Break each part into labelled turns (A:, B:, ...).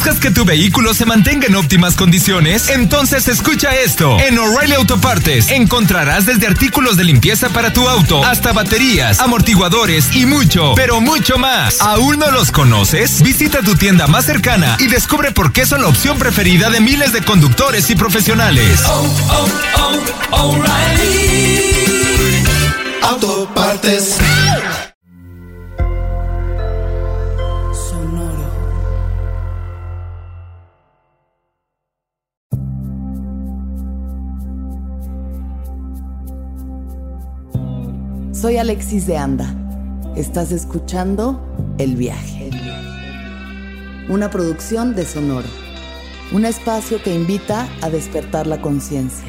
A: ¿Buscas que tu vehículo se mantenga en óptimas condiciones? Entonces escucha esto. En O'Reilly Autopartes encontrarás desde artículos de limpieza para tu auto hasta baterías, amortiguadores y mucho, pero mucho más. ¿Aún no los conoces? Visita tu tienda más cercana y descubre por qué son la opción preferida de miles de conductores y profesionales.
B: Autopartes.
C: Soy Alexis de Anda. Estás escuchando El Viaje. Una producción de Sonoro. Un espacio que invita a despertar la conciencia.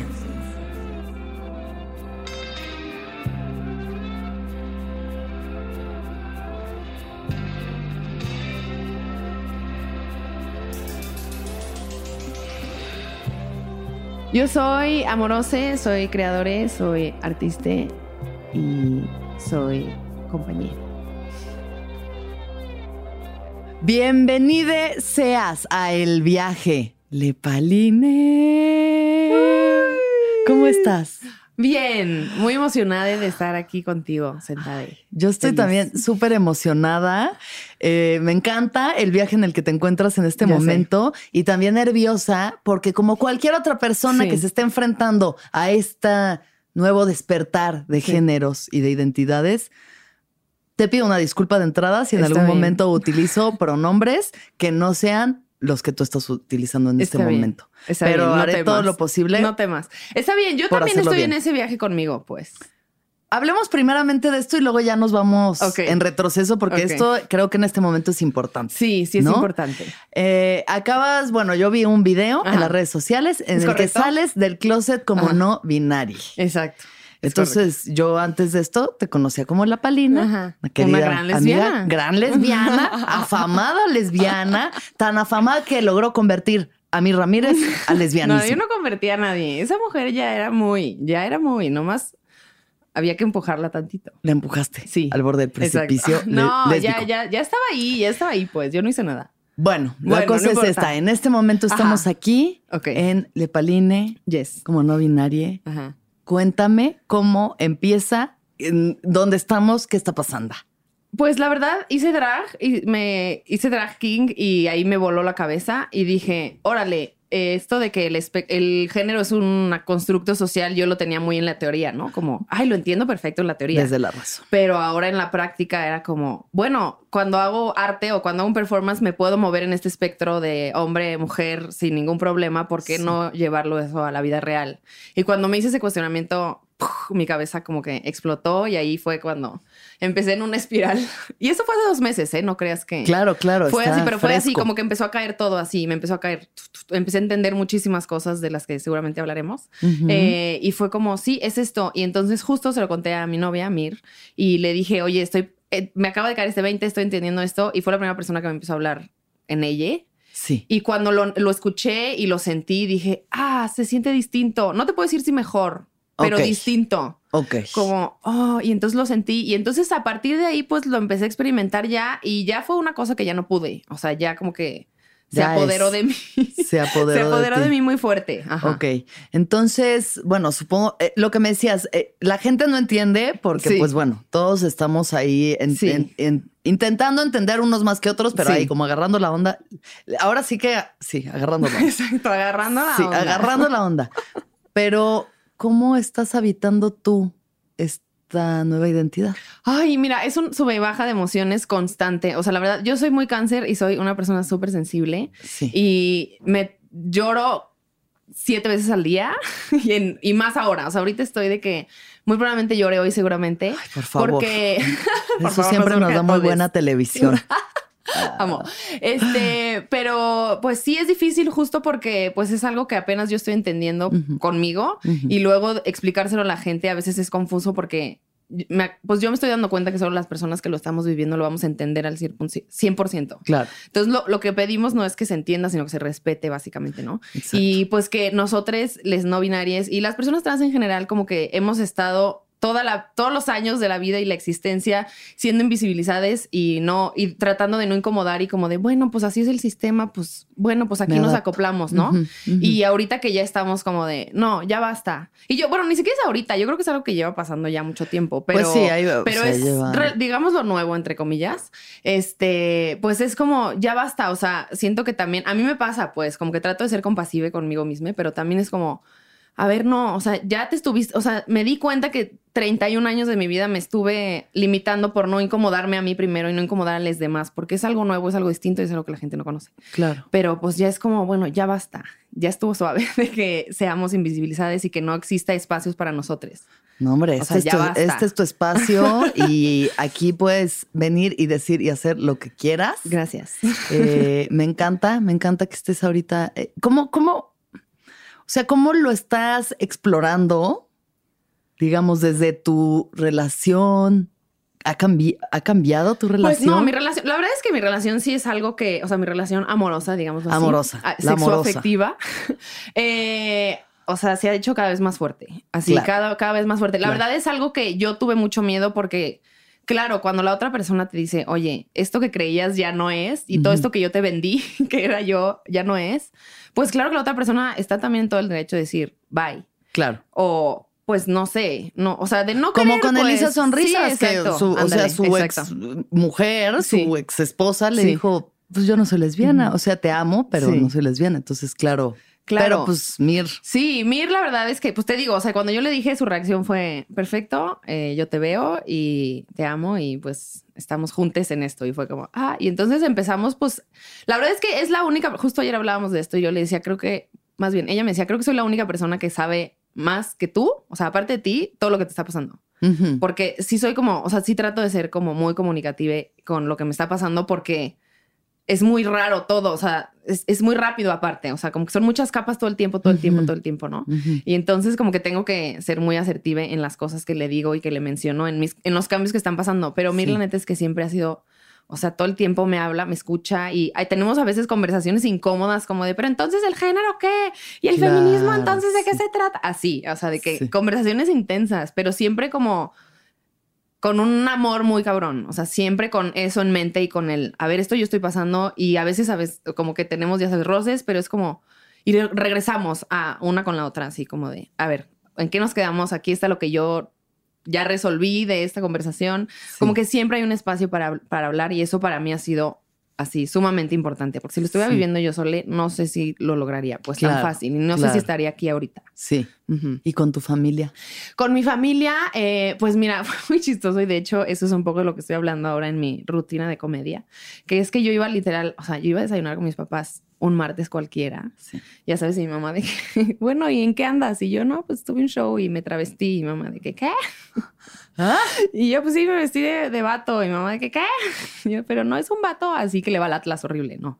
D: Yo soy Amorose, soy creadora, soy artista y soy compañera.
C: Bienvenide seas a El Viaje. Lepaline. ¿Cómo estás?
D: Bien, muy emocionada de estar aquí contigo, sentada. ahí.
C: Yo estoy
D: Feliz.
C: también súper emocionada. Eh, me encanta el viaje en el que te encuentras en este
D: Ya sé.
C: momento y también nerviosa porque como cualquier otra persona
D: Sí.
C: que se esté enfrentando a este nuevo despertar de
D: Sí.
C: géneros y de identidades, te pido una disculpa de entrada si en
D: Está
C: algún
D: bien.
C: momento utilizo pronombres que no sean los que tú estás utilizando en este
D: bien.
C: momento.
D: Está
C: Pero
D: bien, no
C: haré todo lo posible.
D: No temas. Está bien, yo también estoy en ese viaje conmigo, pues.
C: Hablemos primeramente de esto y luego ya nos vamos en retroceso porque esto creo que en este momento es importante.
D: Sí, sí es
C: ¿No?
D: importante.
C: Eh, acabas, bueno, yo vi un video
D: Ajá.
C: en las redes sociales en
D: ¿Es
C: el
D: correcto?
C: que sales del closet como
D: Ajá.
C: no binario.
D: Exacto. Es
C: Entonces, yo antes de esto te conocía como la Palina,
D: Ajá.
C: una querida
D: Una gran lesbiana.
C: amiga, gran lesbiana, afamada lesbiana, tan afamada que logró convertir a mi Ramírez a lesbianismo.
D: No, yo no convertí a nadie. Esa mujer ya era muy, ya era muy, nomás había que empujarla tantito.
C: La empujaste
D: Sí.
C: al borde del precipicio.
D: No, ya,
C: lésbico.
D: ya, ya estaba ahí, ya estaba ahí, pues. Yo no hice nada.
C: Bueno, la
D: Bueno,
C: cosa
D: no
C: es
D: importa.
C: esta. En este momento estamos
D: Ajá.
C: aquí
D: Ok.
C: en Lepaline,
D: Yes.
C: como no binaria.
D: Ajá.
C: Cuéntame cómo empieza, en dónde estamos, qué está pasando.
D: Pues la verdad, hice drag y me hice drag king y ahí me voló la cabeza y dije, órale, eh, esto de que el, género es un constructo social, yo lo tenía muy en la teoría, ¿no? Como, ay, lo entiendo perfecto en la teoría.
C: Desde la razón.
D: Pero ahora en la práctica era como, bueno, cuando hago arte o cuando hago un performance me puedo mover en este espectro de hombre, mujer sin ningún problema, ¿por qué
C: Sí.
D: no llevarlo eso a la vida real? Y cuando me hice ese cuestionamiento, ¡puf! mi cabeza como que explotó y ahí fue cuando empecé en una espiral. Y eso fue hace dos meses, ¿eh? No creas que...
C: Claro, claro.
D: Fue así, pero fue así,
C: fresco.
D: como que empezó a caer todo así, me empezó a caer, empecé a entender muchísimas cosas de las que seguramente hablaremos.
C: Ujú.
D: Eh, y fue como, sí, es esto. Y entonces justo se lo conté a mi novia, Mir, y le dije, oye, estoy, eh, me acaba de caer este 20, estoy entendiendo esto. Y fue la primera persona que me empezó a hablar en ella.
C: sí.
D: Y cuando lo, lo escuché y lo sentí, dije, ah, se siente distinto. No te puedo decir si mejor, pero distinto.
C: Ok.
D: Como, oh, y entonces lo sentí. Y entonces a partir de ahí, pues lo empecé a experimentar ya y ya fue una cosa que ya no pude. O sea, ya como que se
C: Ya
D: apoderó
C: es.
D: de mí.
C: Se apoderó,
D: se apoderó de, mí muy fuerte. Ajá.
C: Ok, entonces, bueno, supongo, eh, lo que me decías, eh, la gente no entiende porque,
D: Sí.
C: pues bueno, todos estamos ahí en-
D: Sí.
C: en- en- intentando entender unos más que otros, pero
D: Sí.
C: ahí como agarrando la onda. Ahora sí que, sí, agarrando la onda.
D: Exacto, agarrando la
C: Sí,
D: onda.
C: agarrando la onda. Pero, ¿cómo estás habitando tú esta nueva identidad?
D: Ay, mira, es un sube y baja de emociones constante. O sea, la verdad, yo soy muy cáncer y soy una persona súper sensible
C: Sí.
D: y me lloro siete veces al día y, en- y más ahora. O sea, ahorita estoy de que muy probablemente llore hoy seguramente.
C: por favor.
D: Porque por
C: Eso
D: favor,
C: siempre
D: no
C: nos da muy buena televisión.
D: Amo. Este, pero pues sí es difícil justo porque pues es algo que apenas yo estoy entendiendo conmigo y luego explicárselo a la gente a veces es confuso porque me- pues yo me estoy dando cuenta que solo las personas que lo estamos viviendo lo vamos a entender al 100%.
C: Claro.
D: Entonces lo, lo que pedimos no es que se entienda, sino que se respete básicamente, ¿no?
C: Exacto.
D: Y pues que nosotros, les no binarias y las personas trans en general, como que hemos estado toda la, todos los años de la vida y la existencia siendo invisibilizadas y no, y tratando de no incomodar y como de, bueno, pues así es el sistema, pues bueno, pues aquí nos acoplamos, ¿no? Y ahorita que ya estamos como de, no, ya basta. Y yo, bueno, ni siquiera es ahorita, yo creo que es algo que lleva pasando ya mucho tiempo, pero,
C: Pues sí, ahí va,
D: pero es, re- digamos lo nuevo, entre comillas, este, pues es como, ya basta, o sea, siento que también, a mí me pasa, pues, como que trato de ser compasiva conmigo misma, pero también es como, a ver, no, o sea, ya te estuviste, o sea, me di cuenta que 31 años de mi vida me estuve limitando por no incomodarme a mí primero y no incomodar a los demás, porque es algo nuevo, es algo distinto y es algo que la gente no conoce.
C: Claro.
D: Pero pues ya es como, bueno, ya basta. Ya estuvo suave de que seamos invisibilizadas y que no exista espacios para nosotros.
C: No, hombre,
D: O
C: este,
D: sea,
C: es tu,
D: basta.
C: este es tu espacio y aquí puedes venir y decir y hacer lo que quieras.
D: Gracias.
C: Eh, me encanta, me encanta que estés ahorita. eh, ¿Cómo, cómo, sea, cómo lo estás explorando, digamos, desde tu relación? ¿Ha, cambi- ha cambiado tu
D: Pues
C: relación?
D: no, mi relación, la verdad es que mi relación sí es algo que, o sea, mi relación amorosa, digamos así.
C: Amorosa,
D: ah,
C: amorosa.
D: Sexoafectiva. eh, o sea, se ha hecho cada vez más fuerte. Así,
C: Claro.
D: cada, cada vez más fuerte. La
C: Claro.
D: verdad es algo que yo tuve mucho miedo porque, claro, cuando la otra persona te dice, oye, esto que creías ya no es y todo esto que yo te vendí, que era yo, ya no es, pues claro que la otra persona está también en todo el derecho de decir, bye.
C: Claro.
D: O pues no sé, no, o sea, de no
C: Como
D: querer,
C: con
D: pues,
C: Elisa Sonrisas,
D: sí,
C: que su, o sea, su ex mujer,
D: Sí.
C: su ex esposa le
D: Sí.
C: dijo, pues yo no soy lesbiana,
D: Ujú.
C: o sea, te amo, pero no soy lesbiana. Entonces, claro.
D: Claro.
C: Pero pues, Mir,
D: Sí, Mir, la verdad es que, pues te digo, o sea, cuando yo le dije, su reacción fue perfecto, eh, yo te veo y te amo y pues estamos juntos en esto. Y fue como, ah, y entonces empezamos, pues, la verdad es que es la única, justo ayer hablábamos de esto y yo le decía, creo que, más bien, ella me decía, creo que soy la única persona que sabe más que tú, o sea, aparte de ti, todo lo que te está pasando. Porque sí soy como, o sea, sí trato de ser como muy comunicativa con lo que me está pasando porque es muy raro todo, o sea, es, es muy rápido aparte, o sea, como que son muchas capas todo el tiempo, todo el tiempo, todo el tiempo, ¿no? Y entonces como que tengo que ser muy asertiva en las cosas que le digo y que le menciono en, mis, en los cambios que están pasando. Pero Mir,
C: Sí.
D: la neta es que siempre ha sido, o sea, todo el tiempo me habla, me escucha y ahí tenemos a veces conversaciones incómodas como de, pero entonces el género qué? Y el
C: Claro,
D: feminismo entonces de qué
C: sí.
D: se trata? Así, o sea, de que
C: Sí.
D: conversaciones intensas, pero siempre como con un amor muy cabrón, o sea, siempre con eso en mente y con el, a ver, esto yo estoy pasando y a veces, a veces, como que tenemos ya sabes roces, pero es como, y re- regresamos a una con la otra, así como de, a ver, ¿en qué nos quedamos? Aquí está lo que yo ya resolví de esta conversación. Como que siempre hay un espacio para, para hablar y eso para mí ha sido así sumamente importante, porque si lo estuviera
C: Sí.
D: viviendo yo sola, no sé si lo lograría, pues
C: Claro,
D: tan fácil, y no sé
C: claro.
D: si estaría aquí ahorita.
C: Sí.
D: Ujú.
C: ¿Y con tu familia?
D: Con mi familia, eh, pues mira, fue muy chistoso y de hecho eso es un poco de lo que estoy hablando ahora en mi rutina de comedia, que es que yo iba literal, o sea, yo iba a desayunar con mis papás un martes cualquiera,
C: Sí.
D: ya sabes, y mi mamá de que, bueno, ¿y en qué andas? Y yo, no, pues tuve un show y me travestí y mi mamá de que, ¿qué?
C: ¿Ah?
D: Y yo, pues sí, me vestí de, de vato y mi mamá ¿qué? Y yo, pero no es un vato así que le va al Atlas horrible, no.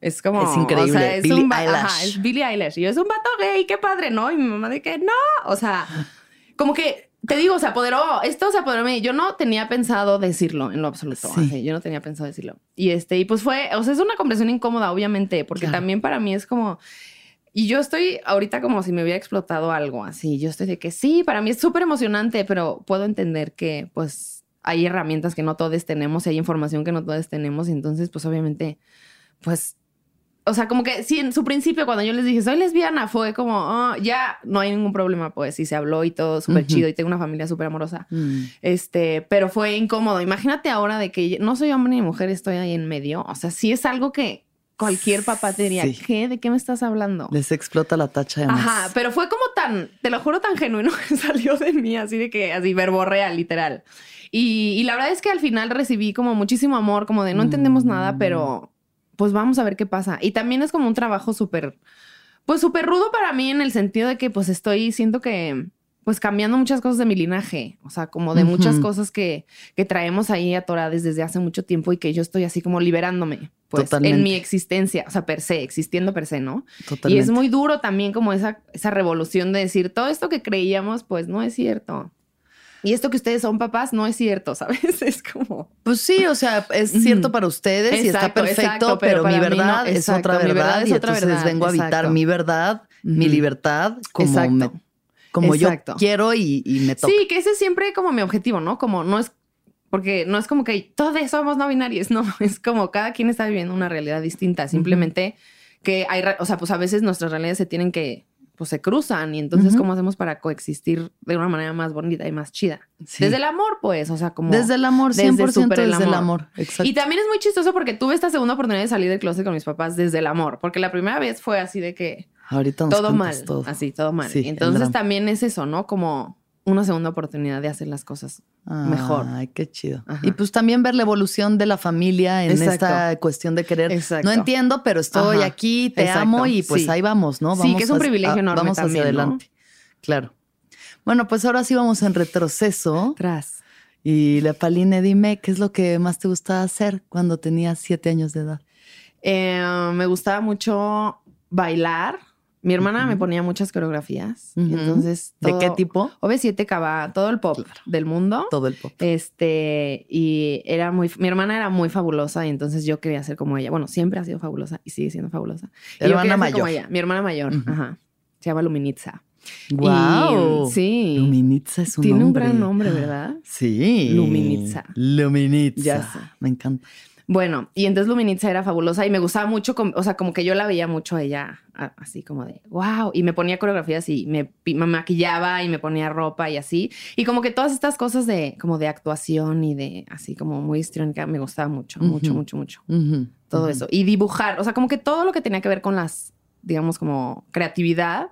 D: Es como.
C: Es increíble,
D: O sea, es
C: Billie
D: un
C: Eilish.
D: Ajá, es Billie Eilish. Y yo, es un vato gay, qué padre, ¿no? Y mi mamá de que, no. O sea, como que te digo, se apoderó, esto se apoderó. Yo no tenía pensado decirlo en lo absoluto.
C: Sí.
D: así, yo no tenía pensado decirlo. Y este, y pues fue, o sea, es una conversación incómoda, obviamente, porque
C: Claro.
D: también para mí es como. Y yo estoy ahorita como si me hubiera explotado algo así. Yo estoy de que sí, para mí es súper emocionante, pero puedo entender que pues hay herramientas que no todos tenemos y hay información que no todos tenemos. Y entonces, pues obviamente, pues o sea, como que sí, en su principio, cuando yo les dije, soy lesbiana, fue como, oh, ya no hay ningún problema, pues, y se habló y todo súper chido, y tengo una familia súper amorosa.
E: Mm.
D: Este, pero fue incómodo. Imagínate ahora de que no soy hombre ni mujer, estoy ahí en medio. O sea, sí es algo que cualquier papá te diría,
E: Sí.
D: ¿qué? ¿De qué me estás hablando?
E: Les explota la tacha de más.
D: Ajá, pero fue como tan, te lo juro, tan genuino que salió de mí, así de que, así, verborrea, literal. Y, y la verdad es que al final recibí como muchísimo amor, como de no entendemos
E: Mm.
D: nada, pero pues vamos a ver qué pasa. Y también es como un trabajo súper, pues súper rudo para mí en el sentido de que pues estoy, siento que, pues cambiando muchas cosas de mi linaje, o sea, como de muchas cosas que, que traemos ahí atoradas desde hace mucho tiempo y que yo estoy así como liberándome, pues
E: Totalmente.
D: en mi existencia, o sea, per se, existiendo per se, ¿no?
E: Totalmente.
D: Y es muy duro también como esa, esa revolución de decir, todo esto que creíamos, pues no es cierto. Y esto que ustedes son papás no es cierto, ¿sabes? Es como...
E: Pues sí, o sea, es cierto para ustedes y está perfecto,
D: exacto,
E: pero,
D: pero
E: mi
D: mí no.
E: verdad es otra verdad,
D: verdad
E: y
D: otra
E: entonces
D: verdad,
E: vengo a habitar mi verdad, mi libertad, como, me- como
D: Exacto.
E: yo quiero y, y me toca.
D: Sí, que ese es siempre como mi objetivo, ¿no? Como no es... Porque no es como que todos somos no binarios, no. Es como cada quien está viviendo una realidad distinta. Simplemente que hay... O sea, pues a veces nuestras realidades se tienen que... Pues se cruzan y entonces. ¿cómo hacemos para coexistir de una manera más bonita y más chida?
E: Sí.
D: Desde el amor, pues, o sea, como...
E: Desde el amor,
D: desde
E: 100%
D: súper el
E: desde el
D: amor.
E: amor. Exacto.
D: Y también es muy chistoso porque tuve esta segunda oportunidad de salir del closet con mis papás desde el amor, porque la primera vez fue así de que
E: Ahorita nos
D: todo mal,
E: todo.
D: así, todo mal.
E: Sí,
D: entonces también es eso, ¿no? Como una segunda oportunidad de hacer las cosas mejor.
E: Ay, qué chido.
D: Ajá.
E: Y pues también ver la evolución de la familia en
D: Exacto.
E: esta cuestión de querer.
D: Exacto.
E: No entiendo, pero estoy
D: Ajá.
E: aquí, te
D: Exacto.
E: amo y pues
D: Sí.
E: ahí vamos, ¿no?
D: Sí,
E: Vamos
D: que es un privilegio enorme
E: Vamos hacia adelante. Claro. Bueno, pues ahora sí vamos en retroceso.
D: Tras.
E: Y la Paline, dime, ¿qué es lo que más te gustaba hacer cuando tenías siete años de edad?
D: Eh, me gustaba mucho bailar. Mi hermana me ponía muchas coreografías. entonces,
E: ¿De qué tipo?
D: OV7 cava todo el pop del mundo.
E: Todo el pop.
D: Este, y era muy, mi hermana era muy fabulosa y entonces yo quería ser como ella. Bueno, siempre ha sido fabulosa y sigue siendo fabulosa. Yo
E: Hermana mayor.
D: como ella. Mi hermana mayor, ajá. Se llama Luminitza.
E: ¡Wow!
D: Y, sí.
E: Luminitza es un
D: Tiene un gran nombre, ¿verdad?
E: Sí.
D: Luminitza.
E: Luminitza.
D: Ya sé.
E: Me encanta.
D: Bueno, y entonces Luminitza era fabulosa y me gustaba mucho, o sea, como que yo la veía mucho a ella, así como de, wow, y me ponía coreografías y me, me maquillaba y me ponía ropa y así. Y como que todas estas cosas de, como de actuación y de, así como muy histriónica, me gustaba mucho, mucho, mucho, mucho. Todo eso. Y dibujar, o sea, como que todo lo que tenía que ver con las, digamos, como creatividad,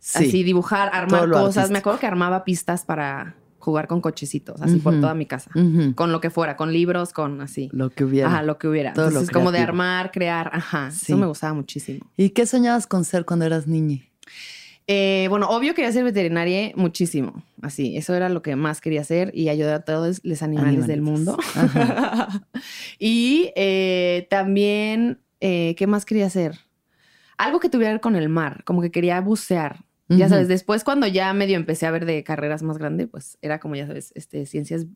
E: Sí.
D: así dibujar, armar cosas. Me acuerdo que armaba pistas para jugar con cochecitos, así por toda mi casa. Con lo que fuera, con libros, con así.
E: Lo que hubiera.
D: Ajá, lo que hubiera.
E: Todo
D: Entonces, como de armar, crear, ajá.
E: Sí.
D: Eso me gustaba muchísimo.
E: ¿Y qué soñabas con ser cuando eras niña?
D: Eh, bueno, obvio quería ser veterinaria muchísimo. Así, eso era lo que más quería hacer y ayudar a todos los animales del mundo. Y eh, también, eh, ¿qué más quería hacer? Algo que tuviera que ver con el mar, como que quería bucear. Ya sabes, después cuando ya medio empecé a ver de carreras más grandes, pues era como, ya sabes, este, ciencias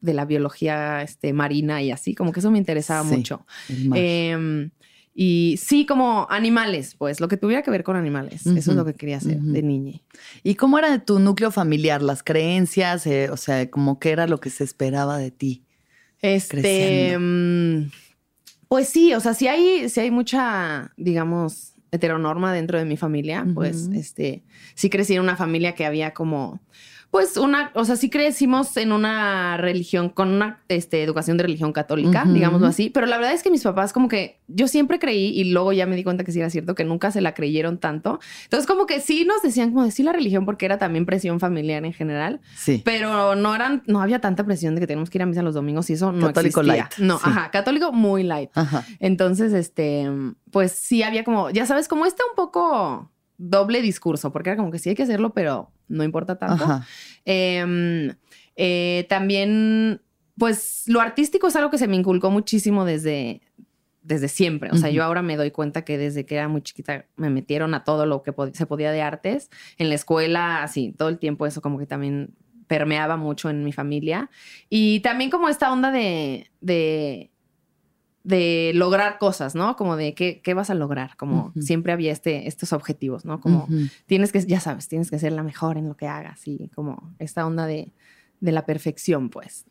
D: de la biología este, marina y así, como que eso me interesaba
E: Sí,
D: mucho. Em, y sí, como animales, pues, lo que tuviera que ver con animales. Eso es lo que quería hacer de niña.
E: ¿Y cómo era tu núcleo familiar? Las creencias, eh, o sea, como qué era lo que se esperaba de ti.
D: Este,
E: Creciendo.
D: mm, pues sí, o sea, si hay, sí hay mucha, digamos, heteronorma dentro de mi familia, pues, este, sí crecí en una familia que había como, pues una, o sea, sí crecimos en una religión, con una este, educación de religión católica, digámoslo así, pero la verdad es que mis papás como que yo siempre creí y luego ya me di cuenta que sí era cierto, que nunca se la creyeron tanto. Entonces como que sí nos decían como decir la religión porque era también presión familiar en general,
E: Sí.
D: pero no eran, no había tanta presión de que tenemos que ir a misa los domingos y eso no
E: Católico
D: existía.
E: light,
D: No,
E: sí.
D: ajá, católico muy light.
E: Ajá.
D: Entonces, este, pues sí había como, ya sabes, como este un poco doble discurso, porque era como que sí hay que hacerlo, pero no importa tanto. Eh, eh, también, pues lo artístico es algo que se me inculcó muchísimo desde, desde siempre. O sea,
E: Ujú.
D: yo ahora me doy cuenta que desde que era muy chiquita me metieron a todo lo que pod- se podía de artes. En la escuela, así, todo el tiempo eso como que también permeaba mucho en mi familia. Y también como esta onda de, de, de lograr cosas, ¿no? Como de qué, qué vas a lograr. Como siempre había este, estos objetivos, ¿no? Como tienes que, ya sabes, tienes que ser la mejor en lo que hagas y como esta onda de, de la perfección, pues.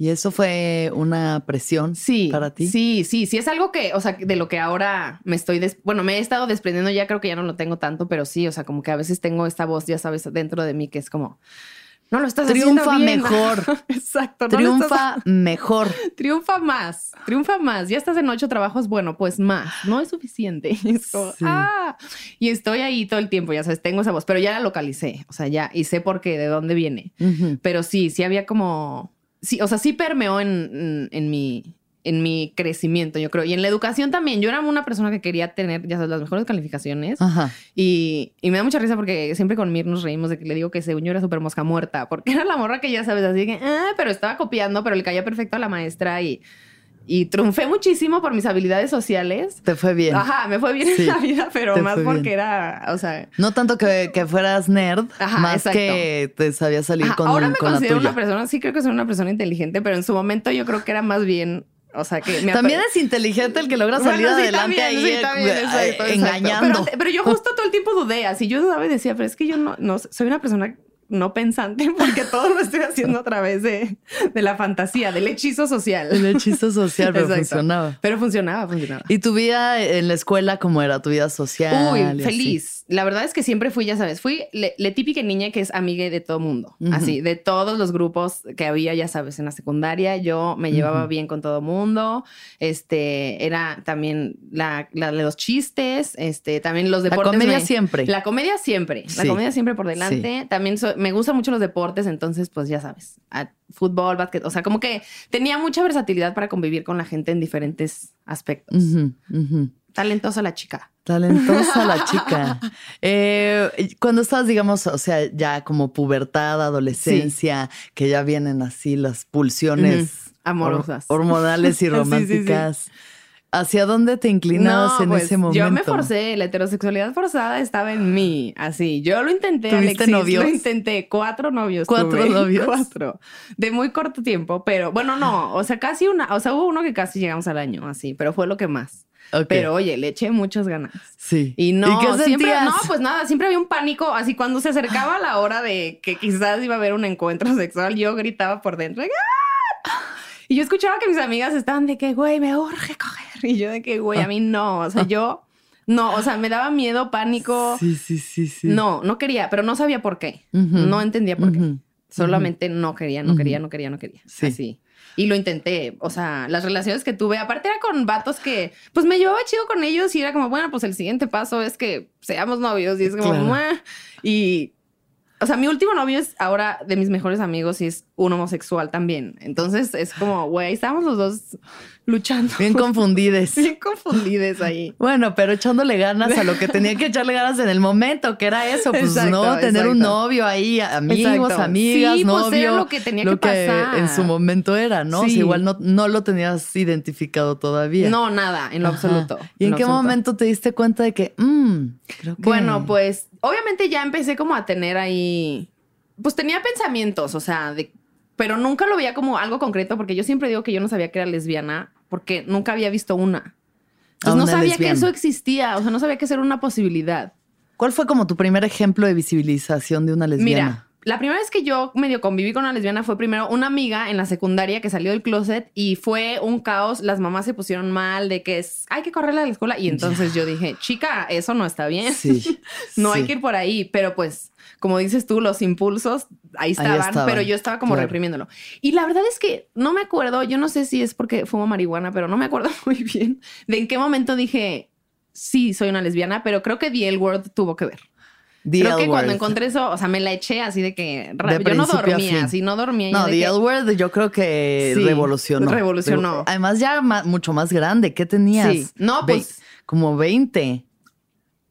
C: ¿Y eso fue una presión
D: Sí,
C: para ti?
D: Sí, sí, sí, es algo que, o sea, de lo que ahora me estoy, des- bueno, me he estado desprendiendo, ya creo que ya no lo tengo tanto, pero sí, o sea, como que a veces tengo esta voz, ya sabes, dentro de mí que es como, no lo estás
C: Triunfa
D: haciendo bien.
C: mejor.
D: Exacto. no
C: Triunfa mejor.
D: triunfa más, triunfa más. Ya estás en ocho trabajos, bueno, pues más, no es suficiente. Y es como,
C: Sí.
D: ah, y estoy ahí todo el tiempo, ya sabes, tengo esa voz, pero ya la localicé, o sea, ya, y sé por qué, de dónde viene. Pero sí, sí había como. Sí, o sea, sí permeó en, en, en mi, en mi crecimiento, yo creo. Y en la educación también. Yo era una persona que quería tener, ya sabes, las mejores calificaciones.
C: Ajá.
D: Y, y me da mucha risa porque siempre con Mir nos reímos de que le digo que según yo era súper mosca muerta, porque era la morra que ya sabes, así que, ah, pero estaba copiando, pero le caía perfecto a la maestra y, y triunfé muchísimo por mis habilidades sociales.
C: Te fue bien.
D: Ajá, me fue bien
C: Sí,
D: en la vida, pero más porque
C: bien.
D: era, o sea,
C: No tanto que, que fueras nerd,
D: Ajá,
C: más
D: exacto.
C: que te sabías salir
D: Ajá,
C: con,
D: ahora me
C: con la
D: considero
C: tuya.
D: una persona, sí creo que soy una persona inteligente, pero en su momento yo creo que era más bien, o sea, que me
C: También es inteligente el que logra salir
D: Bueno, sí,
C: adelante
D: también,
C: ahí
D: sí,
C: eh,
D: también,
C: eh,
D: exacto,
C: engañando.
D: Pero, pero yo justo todo el tiempo dudé, así yo dudaba y decía, pero es que yo no, no soy una persona no pensante porque todo lo estoy haciendo a través de, de la fantasía, del hechizo social.
C: El hechizo social, pero
D: Exacto.
C: funcionaba.
D: Pero funcionaba, funcionaba.
C: ¿Y tu vida en la escuela cómo era? ¿Tu vida social?
D: Uy,
C: así?
D: La verdad es que siempre fui, ya sabes, fui la típica niña que es amiga de todo mundo. Así, de todos los grupos que había, ya sabes, en la secundaria. Yo me llevaba bien con todo mundo. Este, era también la, la de los chistes, este, también los
C: La
D: deportes.
C: comedia
D: me-
C: siempre.
D: La comedia siempre. La comedia siempre por delante. También so- me gustan mucho los deportes, entonces, pues ya sabes, a- fútbol, básquet. O sea, como que tenía mucha versatilidad para convivir con la gente en diferentes aspectos.
C: Ujú.
D: Talentosa la chica.
C: Talentosa la chica. Eh, cuando estabas, digamos, o sea, ya como pubertad, adolescencia, que ya vienen así las pulsiones
D: amorosas.
C: hor- hormonales y
D: Sí, sí, sí.
C: románticas. ¿Hacia dónde te inclinabas en
D: pues,
C: ese momento?
D: Yo me forcé, la heterosexualidad forzada estaba en mí, así. Yo lo intenté,
C: ¿Tuviste
D: Alexis,
C: novios?
D: Lo intenté, cuatro novios.
C: ¿Cuatro
D: tuve.
C: novios?
D: Cuatro. De muy corto tiempo, pero bueno, no, o sea, casi una, o sea, hubo uno que casi llegamos al año, así, pero fue lo que más. Pero oye, le eché muchas ganas.
C: sí.
D: Y no,
C: qué
D: siempre, no, pues nada, siempre había un pánico, así cuando se acercaba la hora de que quizás iba a haber un encuentro sexual, yo gritaba por dentro. ¡Ah! Y yo escuchaba que mis amigas estaban de que, güey, me urge coger. Y yo de que, güey, a mí no, o sea, yo, no, o sea, me daba miedo, pánico.
C: Sí, sí, sí, sí.
D: No, no quería, pero no sabía por qué. No entendía por qué. Solamente no quería, no quería, no quería, no quería.
C: Sí.
D: Así. Y lo intenté. O sea, las relaciones que tuve, aparte era con vatos que, pues me llevaba chido con ellos y era como, bueno, pues el siguiente paso es que seamos novios. Y es como, y, o sea, mi último novio es ahora de mis mejores amigos y es un homosexual también. Entonces es como, güey, estábamos los dos luchando.
C: Bien confundides.
D: Bien confundidos ahí.
C: Bueno, pero echándole ganas a lo que tenía que echarle ganas en el momento, que era eso, pues
D: Exacto,
C: no, tener un novio ahí, amigos,
D: Exacto.
C: amigas,
D: Sí, pues,
C: novio.
D: era lo que tenía que pasar.
C: en su momento era, ¿no? O sea,
D: Sí.
C: igual no, no lo tenías identificado todavía.
D: No, nada, en lo
C: Ajá.
D: absoluto.
C: ¿Y en qué
D: absoluto.
C: momento te diste cuenta de que, mm, creo que...
D: Bueno, pues obviamente ya empecé como a tener ahí, pues tenía pensamientos, o sea, de, pero nunca lo veía como algo concreto porque yo siempre digo que yo no sabía que era lesbiana porque nunca había visto una. Entonces no sabía que eso existía, o sea, no sabía que eso era una posibilidad.
C: ¿Cuál fue como tu primer ejemplo de visibilización de una lesbiana?
D: Mira, la primera vez que yo medio conviví con una lesbiana fue primero una amiga en la secundaria que salió del closet y fue un caos. Las mamás se pusieron mal de que es, hay que correrla de la escuela. Y entonces yo dije, chica, eso no está bien.
C: Sí.
D: no hay que ir por ahí. Pero pues, como dices tú, los impulsos ahí estaban,
C: estaban,
D: pero yo estaba como
C: claro.
D: reprimiéndolo. Y la verdad es que no me acuerdo, yo no sé si es porque fumo marihuana, pero no me acuerdo muy bien de en qué momento dije, sí, soy una lesbiana, pero creo que The L Word tuvo que ver.
C: The
D: Creo que
C: L
D: cuando
C: Word.
D: encontré eso, o sea, me la eché así de que
C: De
D: yo no dormía, así no dormía.
C: No, The
D: que-
C: L Word yo creo que
D: Sí,
C: revolucionó.
D: revolucionó.
C: Además ya ma- mucho más grande. ¿Qué tenías?
D: Sí. No,
C: Ve-
D: pues-
C: Como 20.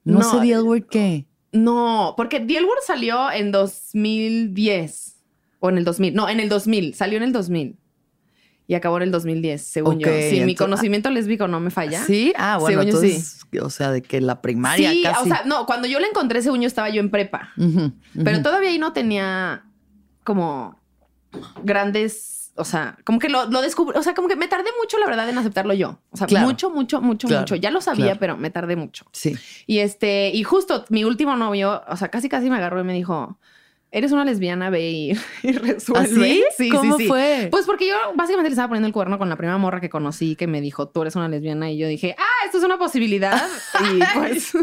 C: No,
D: No,
C: sé The L Word qué.
D: No, porque The L Word salió en 2010 o en el 2000. No, en el 2000. Salió en el 2000 y acabó en el 2010, según
C: Ok,
D: yo. Si mi
C: ento-
D: conocimiento lésbico no me falla.
C: ¿Sí? Ah, bueno,
D: Según yo, sí.
C: entonces, o sea, de que la primaria
D: Sí,
C: casi.
D: o sea, no, cuando yo la encontré, según yo estaba yo en prepa. Pero todavía ahí no tenía como grandes, o sea, como que lo, lo descubrí, o sea, como que me tardé mucho, la verdad, en aceptarlo yo. O sea,
C: Claro.
D: mucho, mucho, mucho,
C: Claro,
D: mucho. Ya lo sabía,
C: claro.
D: pero me tardé mucho.
C: Sí.
D: Y este, y justo mi último novio, o sea, casi casi me agarró y me dijo, eres una lesbiana, ve y, y resuelve.
C: ¿Ah, sí? ¿Cómo fue?
D: Pues porque yo básicamente le estaba poniendo el cuerno con la primera morra que conocí que me dijo, tú eres una lesbiana. Y yo dije, ah, esto es una posibilidad. y pues...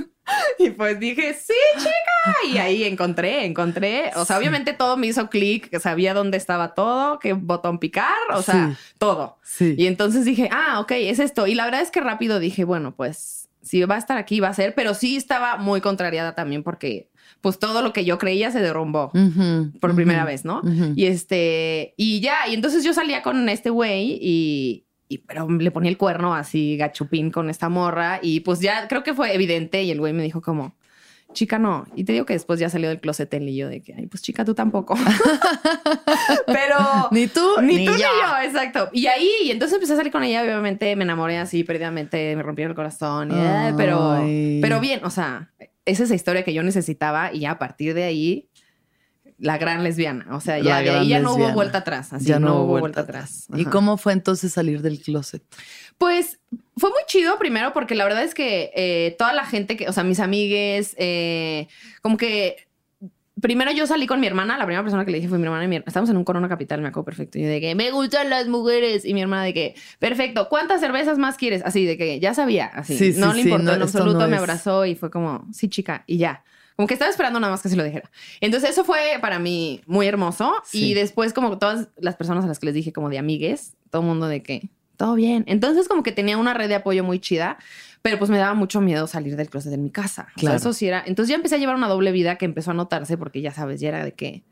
D: Y pues dije, sí, chica. Y ahí encontré, encontré. O sea, obviamente todo me hizo clic, sabía dónde estaba todo, qué botón picar, o sea, todo.
C: Sí.
D: Y entonces dije, ah, ok, es esto. Y la verdad es que rápido dije, bueno, pues si va a estar aquí, va a ser. Pero sí estaba muy contrariada también porque pues todo lo que yo creía se derrumbó por primera vez, ¿no? Y este, y ya, y entonces yo salía con este güey y, y, pero le ponía el cuerno así gachupín con esta morra y pues ya creo que fue evidente y el güey me dijo como, chica, no. Y te digo que después ya salió del closet y yo de que, ay, pues chica, tú tampoco. pero...
C: Ni tú,
D: Ni,
C: ni
D: tú
C: yo.
D: ni yo, exacto. Y ahí, y entonces empecé a salir con ella, obviamente me enamoré así perdidamente, me rompieron el corazón, y, pero, pero bien, o sea, es esa historia que yo necesitaba y ya a partir de ahí, la gran lesbiana, o sea, ya de ahí ya no hubo vuelta atrás, así
C: ya
D: no, hubo vuelta atrás.
C: ¿Y cómo fue entonces salir del closet?
D: Pues fue muy chido primero porque la verdad es que eh, toda la gente que, o sea, mis amigues, eh, como que primero yo salí con mi hermana, la primera persona que le dije fue mi hermana y mi Estamos en un Corona Capital, me acuerdo perfecto. Y yo de que me gustan las mujeres. Y mi hermana de que, perfecto, ¿cuántas cervezas más quieres? Así de que ya sabía, así.
C: Sí, sí,
D: no le importó
C: no,
D: en absoluto,
C: no
D: me abrazó y fue como, sí, chica, y ya. Como que estaba esperando nada más que se lo dijera. Entonces eso fue para mí muy hermoso.
C: Sí.
D: Y después como todas las personas a las que les dije como de amigues, todo el mundo de que todo bien. Entonces como que tenía una red de apoyo muy chida, pero pues me daba mucho miedo salir del closet de mi casa. O sea,
C: Claro.
D: eso sí era. Entonces ya empecé a llevar una doble vida que empezó a notarse porque ya sabes, ya era de que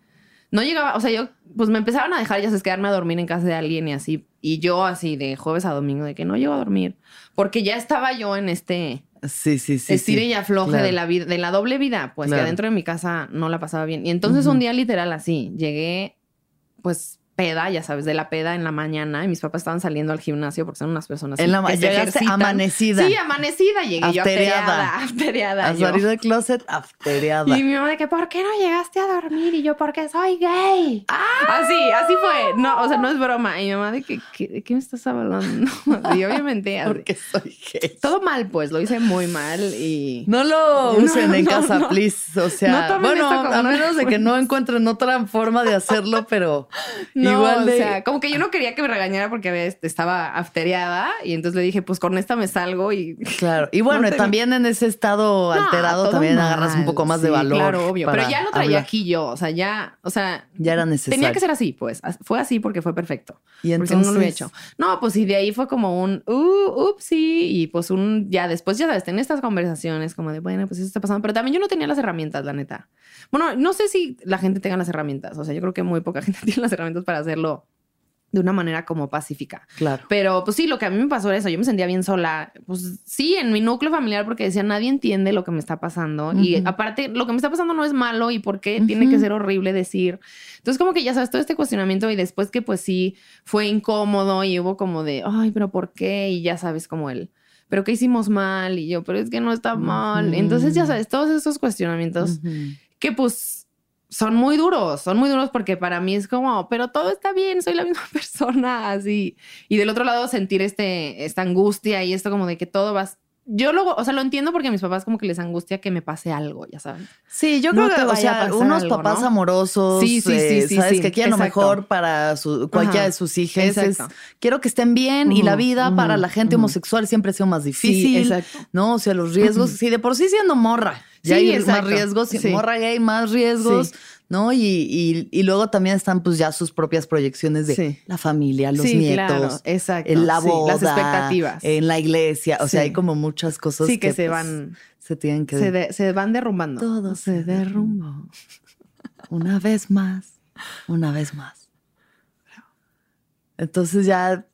D: no llegaba, o sea, yo pues me empezaban a dejar ya sabes quedarme a dormir en casa de alguien y así. Y yo así de jueves a domingo de que no llego a dormir porque ya estaba yo en este
C: Sí, sí, sí.
D: estire
C: sí.
D: y afloje
C: claro.
D: de la vida, de la doble vida, pues
C: Claro.
D: que adentro de mi casa no la pasaba bien. Y entonces un día literal así, llegué pues peda, ya sabes, de la peda en la mañana y mis papás estaban saliendo al gimnasio porque son unas personas
C: En la
D: que se ejercitan.
C: amanecida.
D: Sí, amanecida llegué yo
C: aftereada,
D: aftereada.
C: A salir del closet aftereada.
D: Y mi mamá de que, ¿por qué no llegaste a dormir? Y yo, porque soy gay.
C: Ah.
D: Así, así fue. No, o sea, no es broma. Y mi mamá de que, ¿qué, ¿de qué me estás hablando? Y obviamente.
C: Porque soy gay.
D: todo mal, pues, lo hice muy mal y...
C: No lo
D: No,
C: usen en
D: no,
C: casa,
D: no.
C: please. O sea,
D: No
C: bueno, a menos de que no encuentren otra forma de hacerlo, pero
D: No,
C: igual de...
D: o sea, como que yo no quería que me regañara porque había- estaba aftereada y entonces le dije, pues con esta me salgo y...
C: Claro. Y bueno,
D: No te-
C: también en ese estado
D: No,
C: alterado también
D: mal.
C: agarras un poco más de valor.
D: Claro, obvio. Pero ya lo traía
C: hablar.
D: aquí yo, o sea, ya, o sea,
C: Ya era necesario.
D: tenía que ser así, pues. Fue así porque fue perfecto.
C: Y
D: porque si no, lo
C: entonces-
D: hecho. No, pues y de ahí fue como un, uh, upsi, y pues un, ya después, ya sabes, tener estas conversaciones como de, bueno, pues eso está pasando. Pero también yo no tenía las herramientas, la neta. Bueno, no sé si la gente tenga las herramientas. O sea, yo creo que muy poca gente tiene las herramientas para hacerlo de una manera como pacífica.
C: Claro.
D: Pero pues sí, lo que a mí me pasó era eso. Yo me sentía bien sola. Pues sí, en mi núcleo familiar, porque decía, nadie entiende lo que me está pasando. Y aparte, lo que me está pasando no es malo y por qué tiene que ser horrible decir. Entonces, como que ya sabes, todo este cuestionamiento y después que pues sí fue incómodo y hubo como de, ay, pero ¿por qué? Y ya sabes, como él. Pero ¿qué hicimos mal? Y yo, pero es que no está mal. Entonces, ya sabes, todos esos cuestionamientos que pues son muy duros, son muy duros porque para mí es como, pero todo está bien, soy la misma persona, así. Y del otro lado sentir este, esta angustia y esto como de que todo va... Yo luego, o sea, lo entiendo porque a mis papás como que les angustia que me pase algo, ya saben.
C: Sí, yo
D: No
C: creo que, o sea, unos
D: algo,
C: papás
D: ¿no?
C: amorosos,
D: Sí, sí, sí,
C: eh,
D: sí,
C: sabes
D: sí,
C: que quieren lo
D: exacto.
C: mejor para su, cualquiera
D: Ajá.
C: de sus hijas. Es, quiero que estén bien y la vida para la gente homosexual siempre ha sido más difícil.
D: exacto.
C: ¿no? O sea, los riesgos, sí, de por sí siendo morra,
D: Sí,
C: hay
D: exacto.
C: más riesgos,
D: Sí.
C: morra gay, más riesgos,
D: Sí.
C: ¿no? Y, y, y luego también están pues ya sus propias proyecciones de la familia, los nietos,
D: claro, exacto.
C: en la boda,
D: las expectativas.
C: en la iglesia, o sea, hay como muchas cosas
D: que, se
C: pues,
D: van,
C: se tienen que
D: se, de- se van derrumbando.
C: Todo
D: se derrumbó.
C: una vez más, una vez más. Entonces ya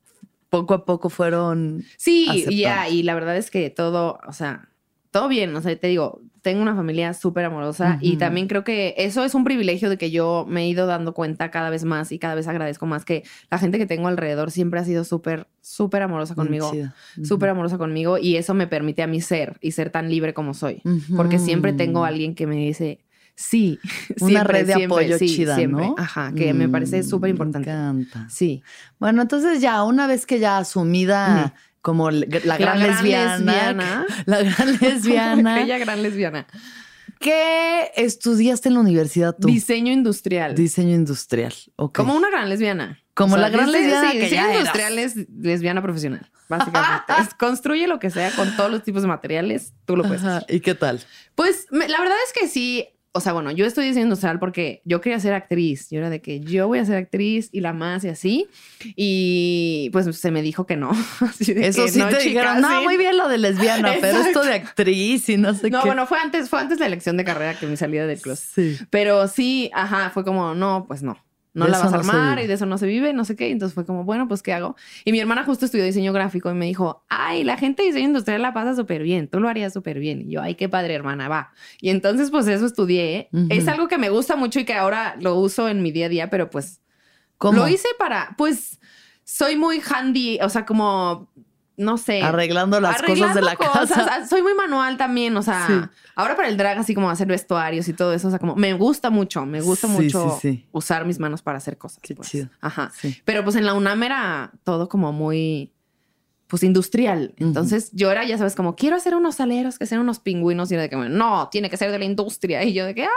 C: poco a poco fueron
D: Sí, ya, y la verdad es que todo, o sea, todo bien, o sea, te digo, tengo una familia súper amorosa y también creo que eso es un privilegio de que yo me he ido dando cuenta cada vez más y cada vez agradezco más que la gente que tengo alrededor siempre ha sido súper, súper amorosa conmigo,
C: chida.
D: súper amorosa conmigo y eso me permite a mí ser y ser tan libre como soy, porque siempre tengo a alguien que me dice... Sí,
C: Una
D: siempre,
C: red de
D: siempre,
C: apoyo
D: sí,
C: chida,
D: siempre.
C: ¿no?
D: Ajá, que me parece
C: Mm,
D: súper importante.
C: Me encanta.
D: Sí.
C: Bueno, entonces ya una vez que ya asumida como la gran, lesbiana,
D: lesbiana.
C: la gran lesbiana,
D: Aquella gran lesbiana.
C: ¿Qué estudiaste en la universidad tú?
D: Diseño industrial.
C: Diseño industrial. ok.
D: Como una gran lesbiana.
C: Como la gran
D: dice-
C: lesbiana
D: sí,
C: que
D: diseño
C: ya eras.
D: industrial es lesbiana profesional, básicamente. Es- construye lo que sea con todos los tipos de materiales, tú lo puedes
C: Ajá. ¿Y qué tal?
D: Pues me- la verdad es que sí. O sea, bueno, yo estudié diseño industrial porque yo quería ser actriz. Yo era de que yo voy a ser actriz y la más y así. Y pues se me dijo que no.
C: Eso
D: que,
C: sí
D: no,
C: te
D: chica,
C: dijeron, no,
D: sí".
C: muy bien lo de lesbiana, pero esto de actriz y no sé
D: No,
C: qué.
D: bueno, fue antes, fue antes la elección de carrera que mi salida del closet.
C: Sí.
D: Pero sí, ajá, fue como, no, pues no. No
C: De
D: la vas a armar y de eso no se vive, no sé qué. Entonces fue como, bueno, pues ¿qué hago? Y mi hermana justo estudió diseño gráfico y me dijo, ay, la gente de diseño industrial la pasa súper bien, tú lo harías súper bien. Y yo, ay, qué padre, hermana, va. Y entonces pues eso estudié. Es algo que me gusta mucho y que ahora lo uso en mi día a día, pero pues
C: ¿Cómo?
D: lo hice para, pues soy muy handy, o sea, como, no sé.
C: Arreglando las cosas de la
D: cosas.
C: casa.
D: Soy muy manual también, o sea,
C: Sí.
D: ahora para el drag, así como hacer vestuarios y todo eso, o sea, como me gusta mucho, me gusta
C: Sí,
D: mucho
C: sí,
D: usar mis manos para hacer cosas.
C: Qué
D: pues.
C: chido.
D: Ajá. Pero pues en la UNAM era todo como muy, pues industrial. Entonces yo era, ya sabes, como quiero hacer unos aleros que sean unos pingüinos y era de que, no, tiene que ser de la industria. Y yo de que, ah,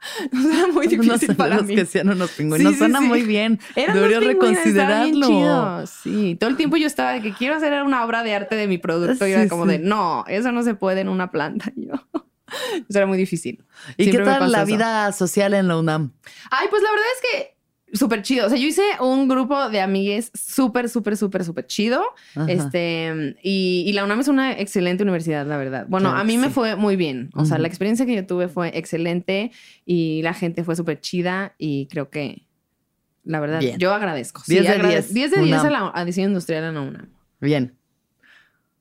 D: sea, muy difícil
C: Unos
D: para mí.
C: que sean unos pingüinos.
D: Sí,
C: Suena
D: sí.
C: muy bien.
D: Eran
C: Debería
D: bien
C: reconsiderarlo.
D: Sí, todo el tiempo yo estaba de que quiero hacer una obra de arte de mi producto y era como de no, eso no se puede en una planta. Yo, eso era muy difícil.
C: ¿Y
D: Siempre
C: qué tal la
D: eso.
C: vida social en la UNAM?
D: Ay, pues la verdad es que súper chido. O sea, yo hice un grupo de amigues súper, súper, súper, súper chido.
C: Ajá.
D: Este, y, y la UNAM es una excelente universidad, la verdad. Bueno,
C: Claro
D: a mí me fue muy bien. O sea, la experiencia que yo tuve fue excelente y la gente fue súper chida y creo que, la verdad,
C: Bien.
D: yo agradezco.
C: 10 de
D: agrade-
C: 10,
D: 10 de 10 a, la, a diseño industrial en la UNAM.
C: Bien.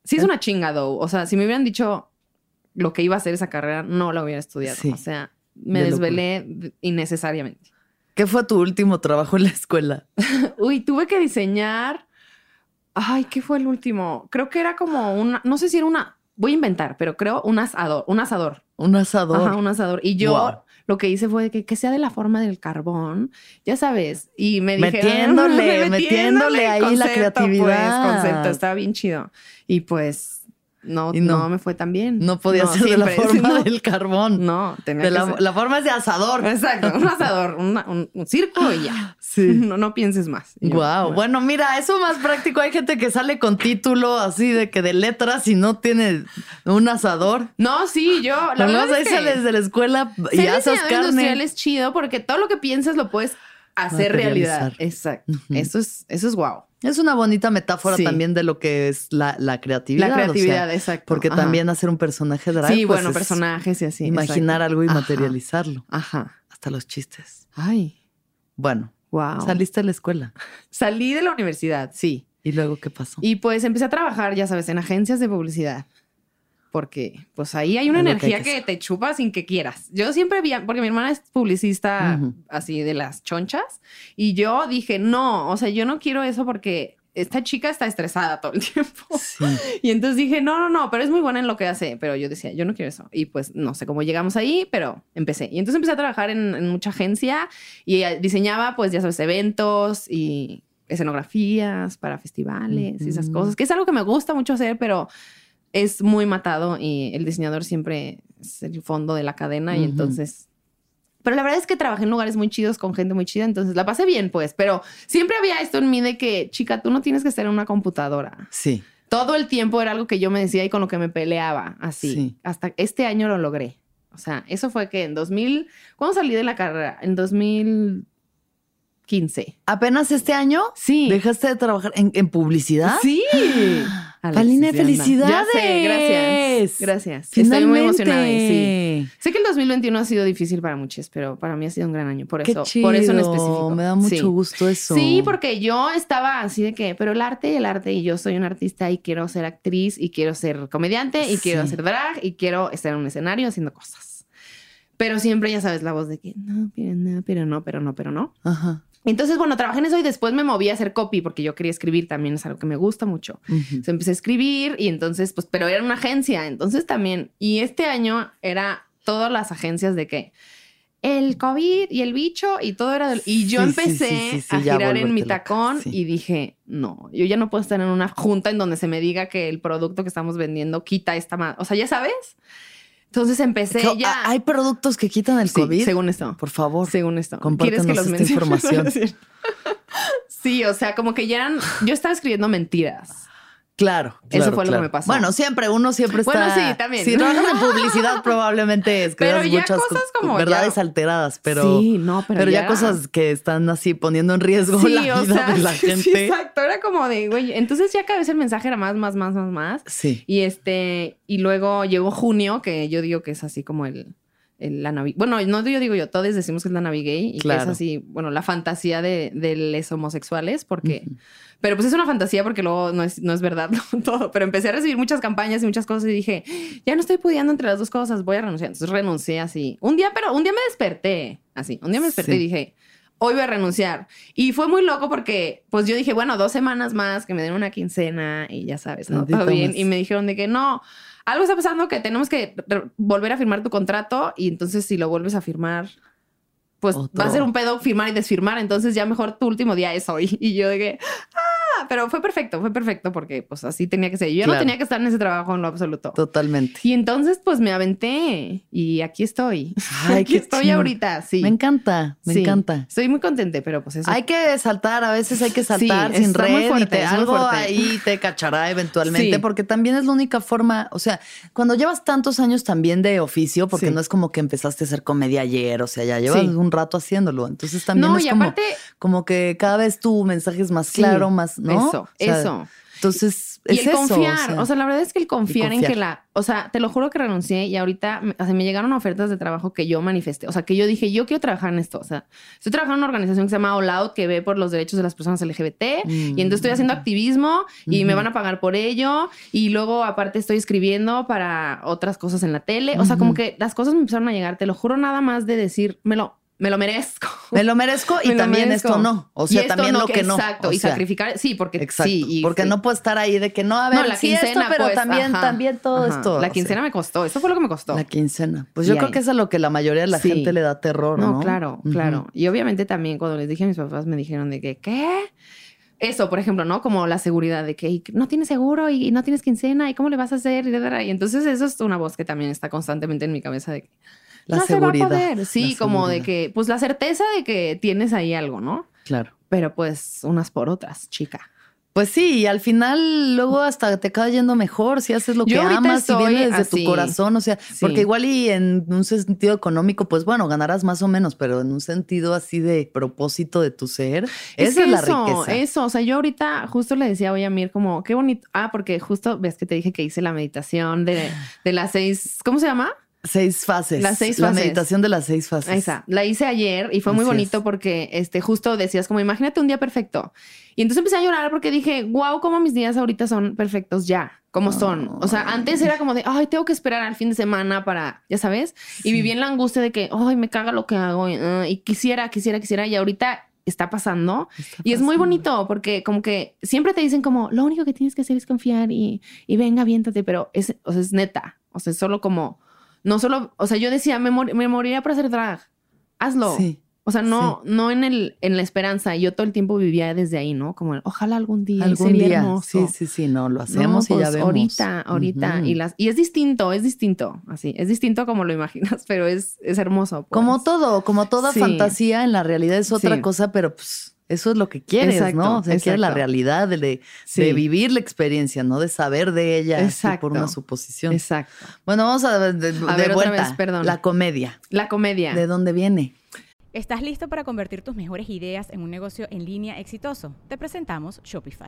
D: Sí es una chinga, though. O sea, si me hubieran dicho lo que iba a hacer esa carrera, no la hubiera estudiado.
C: Sí.
D: O sea, me
C: De locura.
D: desvelé innecesariamente.
C: ¿Qué fue tu último trabajo en la escuela?
D: Uy, tuve que diseñar. Ay, ¿qué fue el último? Creo que era como una, no sé si era una, voy a inventar, pero creo un asador, un asador.
C: Un asador.
D: Ajá, un asador. Y yo
C: Wow.
D: lo que hice fue que, que sea de la forma del carbón, ya sabes. Y me dijeron,
C: Metiéndole, metiéndole ahí la creatividad.
D: Pues, concepto, estaba bien chido. Y pues no,
C: Y no.
D: no. me fue tan bien.
C: No podía ser de la forma
D: no.
C: del carbón.
D: No, tenía
C: De
D: que
C: la,
D: ser-
C: la forma es de asador.
D: Exacto, un asador, una- un, un circo y ya.
C: Sí.
D: No, no pienses más. Yo,
C: Wow. Bueno, mira, eso más práctico. Hay gente que sale con título así de que de letras y no tiene un asador.
D: No, sí, yo. La
C: Luego
D: verdad es que
C: sales de la escuela y
D: ser
C: haces
D: diseñador industrial
C: carne.
D: es chido porque todo lo que piensas lo puedes hacer realidad. Exacto. Eso es, eso es wow.
C: Es una bonita metáfora
D: Sí.
C: también de lo que es la, la creatividad.
D: La
C: o sea,
D: creatividad, exacto.
C: porque
D: Ajá.
C: también hacer un personaje drag.
D: Sí,
C: pues,
D: bueno,
C: es
D: personajes y así.
C: Imaginar
D: exacto.
C: algo y
D: Ajá.
C: materializarlo.
D: Ajá.
C: Hasta los chistes.
D: Ay,
C: Bueno,
D: wow.
C: saliste de la escuela.
D: Salí de la universidad, sí.
C: ¿Y luego qué pasó?
D: Y pues empecé a trabajar, ya sabes, en agencias de publicidad. Porque pues ahí hay una energía
C: que
D: te chupa sin que quieras. Yo siempre vi, porque mi hermana es publicista así de las chonchas, y yo dije, no, o sea, yo no quiero eso porque esta chica está estresada todo el tiempo.
C: Sí.
D: Y entonces dije, no, no, no, pero es muy buena en lo que hace. Pero yo decía, yo no quiero eso. Y pues no sé cómo llegamos ahí, pero empecé. Y entonces empecé a trabajar en, en mucha agencia y eh, diseñaba, pues ya sabes, eventos y escenografías para festivales y esas cosas, que es algo que me gusta mucho hacer, pero es muy matado y el diseñador siempre es el fondo de la cadena y entonces... Pero la verdad es que trabajé en lugares muy chidos con gente muy chida, entonces la pasé bien, pues, pero siempre había esto en mí de que, chica, tú no tienes que estar en una computadora.
C: Sí.
D: Todo el tiempo era algo que yo me decía y con lo que me peleaba, así.
C: Sí.
D: Hasta este año lo logré. O sea, eso fue que en 2000, ¿cuándo salí de la carrera? En 2015.
C: ¿Apenas este año?
D: Sí.
C: ¿Dejaste de trabajar en, en publicidad?
D: Sí. Ya sé,
C: felicidades.
D: gracias. Gracias. Estoy muy emocionada y sí. Sé que el 2021 ha sido difícil para muchos, pero para mí ha sido un gran año. Por
C: Qué
D: eso,
C: chido.
D: por eso en específico.
C: Me da mucho
D: Sí.
C: gusto eso.
D: Sí, porque yo estaba así de que, pero el arte y el arte, y yo soy una artista y quiero ser actriz y quiero ser comediante y quiero hacer drag y quiero estar en un escenario haciendo cosas. Pero siempre ya sabes la voz de que no, pero no, pero no, pero no, pero no.
C: Ajá.
D: Entonces, bueno, trabajé en eso y después me moví a hacer copy porque yo quería escribir también, es algo que me gusta mucho. Entonces empecé a escribir y entonces, pues, pero era una agencia, entonces también. Y este año era todas las agencias de que el COVID y el bicho y todo era. del- y yo
C: Sí,
D: empecé
C: sí, sí, sí,
D: a girar en mi
C: loca,
D: tacón y dije, no, yo ya no puedo estar en una junta en donde se me diga que el producto que estamos vendiendo quita esta. O sea, ya sabes. Entonces empecé
C: Co-
D: ya.
C: ¿Hay productos que quitan el
D: Sí,
C: COVID?
D: según esto.
C: Por favor.
D: Según esto.
C: compártenos esta
D: mencione?
C: información.
D: Sí. Sí, o sea, como que ya eran. Yo estaba escribiendo mentiras.
C: Claro,
D: Eso
C: claro,
D: fue lo que me pasó.
C: Bueno, siempre, uno siempre está.
D: Bueno, sí, también.
C: Si trabajas en publicidad, probablemente escribas
D: Pero ya
C: muchas
D: cosas
C: co-
D: como
C: verdades
D: ya-
C: alteradas, pero.
D: Sí, no, pero
C: ya...
D: ya-
C: cosas que están así poniendo en riesgo
D: Sí,
C: la vida
D: o sea,
C: de la gente.
D: sí, exacto. Era como de, güey. Entonces ya cada vez el mensaje era más, más, más, más, más.
C: Sí.
D: Y este, y luego llegó junio, que yo digo que es así como el, el- la Navi. Bueno, no yo digo yo, todos decimos que es la Navi gay y
C: Claro.
D: que es así, bueno, la fantasía de, de los homosexuales, porque. Pero pues es una fantasía porque luego no es, no es verdad ¿no? todo. Pero empecé a recibir muchas campañas y muchas cosas y dije, ya no estoy pudiendo entre las dos cosas, voy a renunciar. Entonces renuncié así. Un día, pero un día me desperté así. Un día me desperté
C: Sí.
D: y dije, hoy voy a renunciar. Y fue muy loco porque, pues yo dije, bueno, dos semanas más, que me den una quincena y ya sabes, ¿no? Todo bien. Y me dijeron de que no, algo está pasando que tenemos que volver a firmar tu contrato y entonces si lo vuelves a firmar, pues
C: Otro.
D: va a ser un pedo firmar y desfirmar. Entonces ya mejor tu último día es hoy. Y yo dije, ah, pero fue perfecto, fue perfecto porque pues así tenía que ser. Yo
C: Claro.
D: no tenía que estar en ese trabajo en lo absoluto.
C: Totalmente.
D: Y entonces pues me aventé y aquí estoy.
C: Ay,
D: aquí estoy ahorita, sí.
C: Me encanta, me
D: Sí.
C: encanta.
D: Estoy muy contenta, pero pues eso.
C: Hay que saltar, a veces hay que saltar
D: Sí,
C: sin
D: muy
C: red y
D: fuerte,
C: te-
D: es muy
C: algo
D: fuerte.
C: ahí te cachará eventualmente,
D: Sí.
C: porque también es la única forma, o sea, cuando llevas tantos años también de oficio, porque no es como que empezaste a hacer comedia ayer, o sea, ya llevas un rato haciéndolo, entonces también
D: no,
C: es
D: y
C: como,
D: aparte,
C: como que cada vez tu mensaje es más claro, más, ¿no?
D: eso,
C: O sea,
D: eso.
C: Entonces,
D: Y
C: es
D: el
C: eso,
D: confiar, o sea, la verdad es que el confiar, en
C: confiar.
D: que la, o sea, te lo juro que renuncié y ahorita o sea, me llegaron ofertas de trabajo que yo manifesté, o sea, que yo dije, yo quiero trabajar en esto, o sea, estoy trabajando en una organización que se llama All Out, que ve por los derechos de las personas LGBT, y entonces estoy haciendo activismo y me van a pagar por ello, y luego aparte estoy escribiendo para otras cosas en la tele, o sea, como que las cosas me empezaron a llegar, te lo juro nada más de decir, me lo, me lo merezco.
C: me lo merezco y
D: Me
C: también
D: merezco.
C: esto no, o sea, también
D: no,
C: lo que no.
D: Exacto,
C: o
D: y sacrificar, sí, porque
C: Exacto,
D: sí. y-
C: porque
D: sí.
C: no puedo estar ahí de que no, a ver,
D: No, la
C: sí esto,
D: quincena,
C: pero
D: pues,
C: también,
D: ajá,
C: también todo
D: ajá.
C: esto. o
D: La
C: sea,
D: quincena me costó. Eso fue lo que me costó.
C: La quincena. Pues
D: Y
C: yo creo
D: ahí.
C: que eso es lo que la mayoría de la
D: Sí.
C: gente le da terror, ¿no?
D: No, claro, claro. Y obviamente también cuando les dije a mis papás me dijeron de que, ¿qué? Eso, por ejemplo, ¿no? Como la seguridad de que "Y no tienes seguro y no tienes quincena y cómo le vas a hacer. Y entonces eso es una voz que también está constantemente en mi cabeza de que
C: La
D: no
C: seguridad.
D: se va a poder. Sí,
C: la
D: como de que, pues la certeza de que tienes ahí algo, ¿no?
C: Claro.
D: Pero pues unas por otras, chica.
C: Pues sí, y al final luego hasta te acaba yendo mejor si haces lo
D: Yo
C: que amas y viene desde
D: así.
C: tu corazón, o sea,
D: Sí.
C: porque igual y en un sentido económico, pues bueno, ganarás más o menos, pero en un sentido así de propósito de tu ser, esa es,
D: que
C: la
D: eso,
C: riqueza.
D: Eso, o sea, yo ahorita justo le decía hoy a Mir como, qué bonito. Ah, porque justo ves que te dije que hice la meditación de, de las seis, ¿cómo se llama?
C: Seis fases.
D: Las seis
C: La
D: fases.
C: meditación de las seis fases.
D: Esa, la hice ayer y fue muy bonito
C: es.
D: porque este justo decías como imagínate un día perfecto. Y entonces empecé a llorar porque dije, wow, cómo mis días ahorita son perfectos ya, como son. O sea, antes era como de, ay, tengo que esperar al fin de semana para, ya sabes, y viví en la angustia de que, ay, me caga lo que hago y, ah, y quisiera, quisiera, quisiera y ahorita está pasando
C: Está
D: y es muy bonito porque como que siempre te dicen como lo único que tienes que hacer es confiar y, y venga, aviéntate, pero es, o sea, es neta, o sea, es solo como, no solo, o sea, yo decía, me, mor- me moriría por hacer drag, hazlo.
C: Sí.
D: O sea, no, no en el, en la esperanza. Yo todo el tiempo vivía desde ahí, ¿no? Como el, ojalá algún día.
C: Algún
D: sería
C: día.
D: hermoso.
C: Sí, sí, sí, no, lo
D: No,
C: hacemos y ya
D: pues,
C: vemos.
D: Ahorita, ahorita. Y, las, y es distinto, es distinto. Así, es distinto como lo imaginas, pero es, es hermoso. pues.
C: Como todo, como toda
D: Sí.
C: fantasía, en la realidad es otra
D: Sí.
C: cosa, pero pues eso es lo que quieres,
D: Exacto,
C: ¿no? O sea, quieres la realidad de, de,
D: Sí.
C: de vivir la experiencia, no de saber de ella
D: Exacto.
C: por una suposición.
D: Exacto.
C: Bueno, vamos a de, de-
D: A
C: de
D: ver, otra
C: vuelta.
D: vez, perdón.
C: La comedia.
D: La comedia.
C: ¿De dónde viene?
F: ¿Estás listo para convertir tus mejores ideas en un negocio en línea exitoso? Te presentamos Shopify.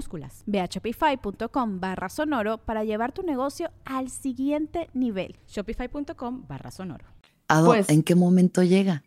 F: Minúsculas.
G: Ve a shopify.com barra sonoro para llevar tu negocio al siguiente nivel.
F: Shopify.com barra sonoro.
C: ¿A dó-
D: Pues-
C: ¿En qué momento llega?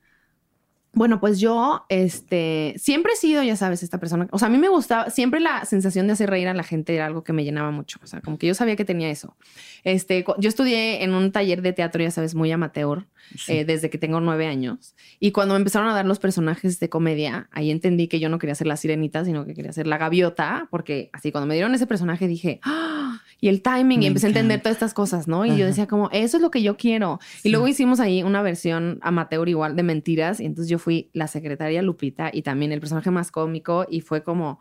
D: Bueno, pues yo, este, siempre he sido, ya sabes, esta persona. O sea, a mí me gustaba, siempre la sensación de hacer reír a la gente era algo que me llenaba mucho. O sea, como que yo sabía que tenía eso. Este, yo estudié en un taller de teatro, ya sabes, muy amateur, eh, desde que tengo nueve años. Y cuando me empezaron a dar los personajes de comedia, ahí entendí que yo no quería ser la sirenita, sino que quería ser la gaviota, porque así cuando me dieron ese personaje dije, ¡Ah! Y el timing,
C: Me
D: y empecé a entender todas estas cosas, ¿no? Y
C: Ajá.
D: yo decía como, eso es lo que yo quiero.
C: Sí.
D: Y luego hicimos ahí una versión amateur igual de mentiras, y entonces yo fui la secretaria Lupita y también el personaje más cómico, y fue como,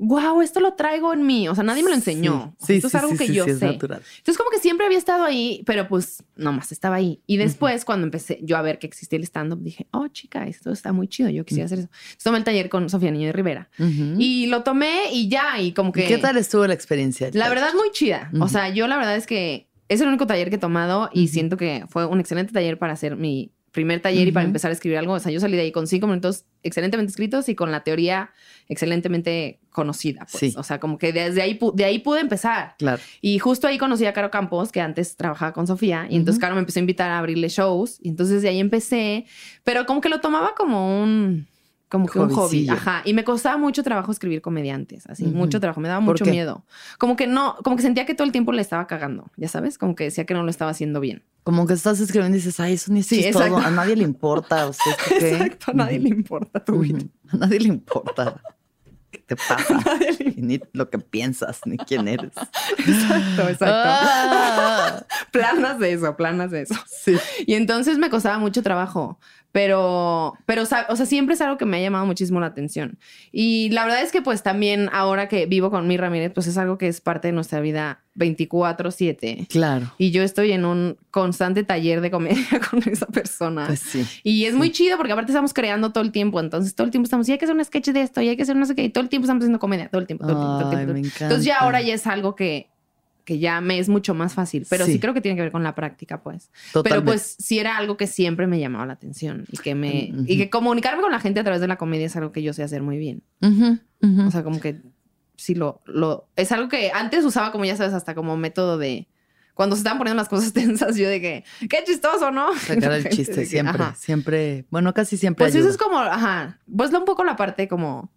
D: wow, esto lo traigo en mí. O sea, nadie me lo enseñó. O sea,
C: Sí,
D: esto
C: sí,
D: es algo
C: sí,
D: que
C: sí,
D: yo
C: sí, es
D: sé.
C: natural.
D: Entonces, como que siempre había estado ahí, pero pues nomás estaba ahí. Y después, cuando empecé yo a ver que existía el stand-up, dije, oh, chica, esto está muy chido. Yo quisiera hacer eso. Entonces, tomé el taller con Sofía Niño de Rivera y lo tomé y ya. Y como
C: ¿Y
D: que.
C: qué tal estuvo la experiencia?
D: La verdad, muy chida. O sea, yo la verdad es que es el único taller que he tomado y siento que fue un excelente taller para hacer mi primer taller y para empezar a escribir algo. O sea, yo salí de ahí con cinco minutos excelentemente escritos y con la teoría excelentemente conocida. Pues.
C: Sí.
D: O sea, como que desde ahí, de ahí pude empezar.
C: Claro.
D: Y justo ahí conocí a Caro Campos, que antes trabajaba con Sofía. Y entonces. Caro me empezó a invitar a abrirle shows. Y entonces de ahí empecé. Pero como que lo tomaba como un... Como que un hobby. Ajá. Y me costaba mucho trabajo escribir comediantes. Así,
C: Ujú.
D: mucho trabajo. Me daba
C: ¿Por
D: mucho miedo. Como que no... Como que sentía que todo el tiempo le estaba cagando. Ya sabes? Como que decía que no lo estaba haciendo bien.
C: Como que estás escribiendo y dices, ay, eso ni
D: Sí, exacto.
C: A nadie le importa. O sea, ¿esto qué?
D: a nadie le importa tu vida.
C: Ujú. A nadie le importa. ¿Qué te pasa?
D: Le-
C: ni lo que piensas, ni quién eres.
D: Exacto, exacto.
C: Ah,
D: Planas de eso, planas de eso.
C: sí.
D: Y entonces me costaba mucho trabajo, pero, pero, o sea, siempre es algo que me ha llamado muchísimo la atención. Y la verdad es que pues también ahora que vivo con mi Ramírez, pues es algo que es parte de nuestra vida 24/7.
C: Claro.
D: Y yo estoy en un constante taller de comedia con esa persona.
C: Pues sí.
D: y es muy chido porque aparte estamos creando todo el tiempo. Entonces todo el tiempo estamos, y hay que hacer un sketch de esto, y hay que hacer no sé qué. Y todo el tiempo estamos haciendo comedia, todo el tiempo, todo el tiempo. todo el
C: Ay,
D: tiempo.
C: me encanta.
D: Entonces ya ahora ya es algo que, que ya me es mucho más fácil. Pero sí.
C: Sí.
D: creo que tiene que ver con la práctica, pues. Pero
C: Totalmente.
D: pues sí era algo que siempre me llamaba la atención y que me
C: Ujú.
D: y que comunicarme con la gente a través de la comedia es algo que yo sé hacer muy bien.
C: Ujú, ujú.
D: O sea, como que sí lo lo es algo que antes usaba como ya sabes hasta como método de cuando se estaban poniendo las cosas tensas, yo de que qué chistoso, ¿no?
C: Sacar el chiste siempre,
D: ajá.
C: siempre, bueno, casi siempre
D: Pues eso
C: ayuda.
D: es como, ajá, pues un poco la parte como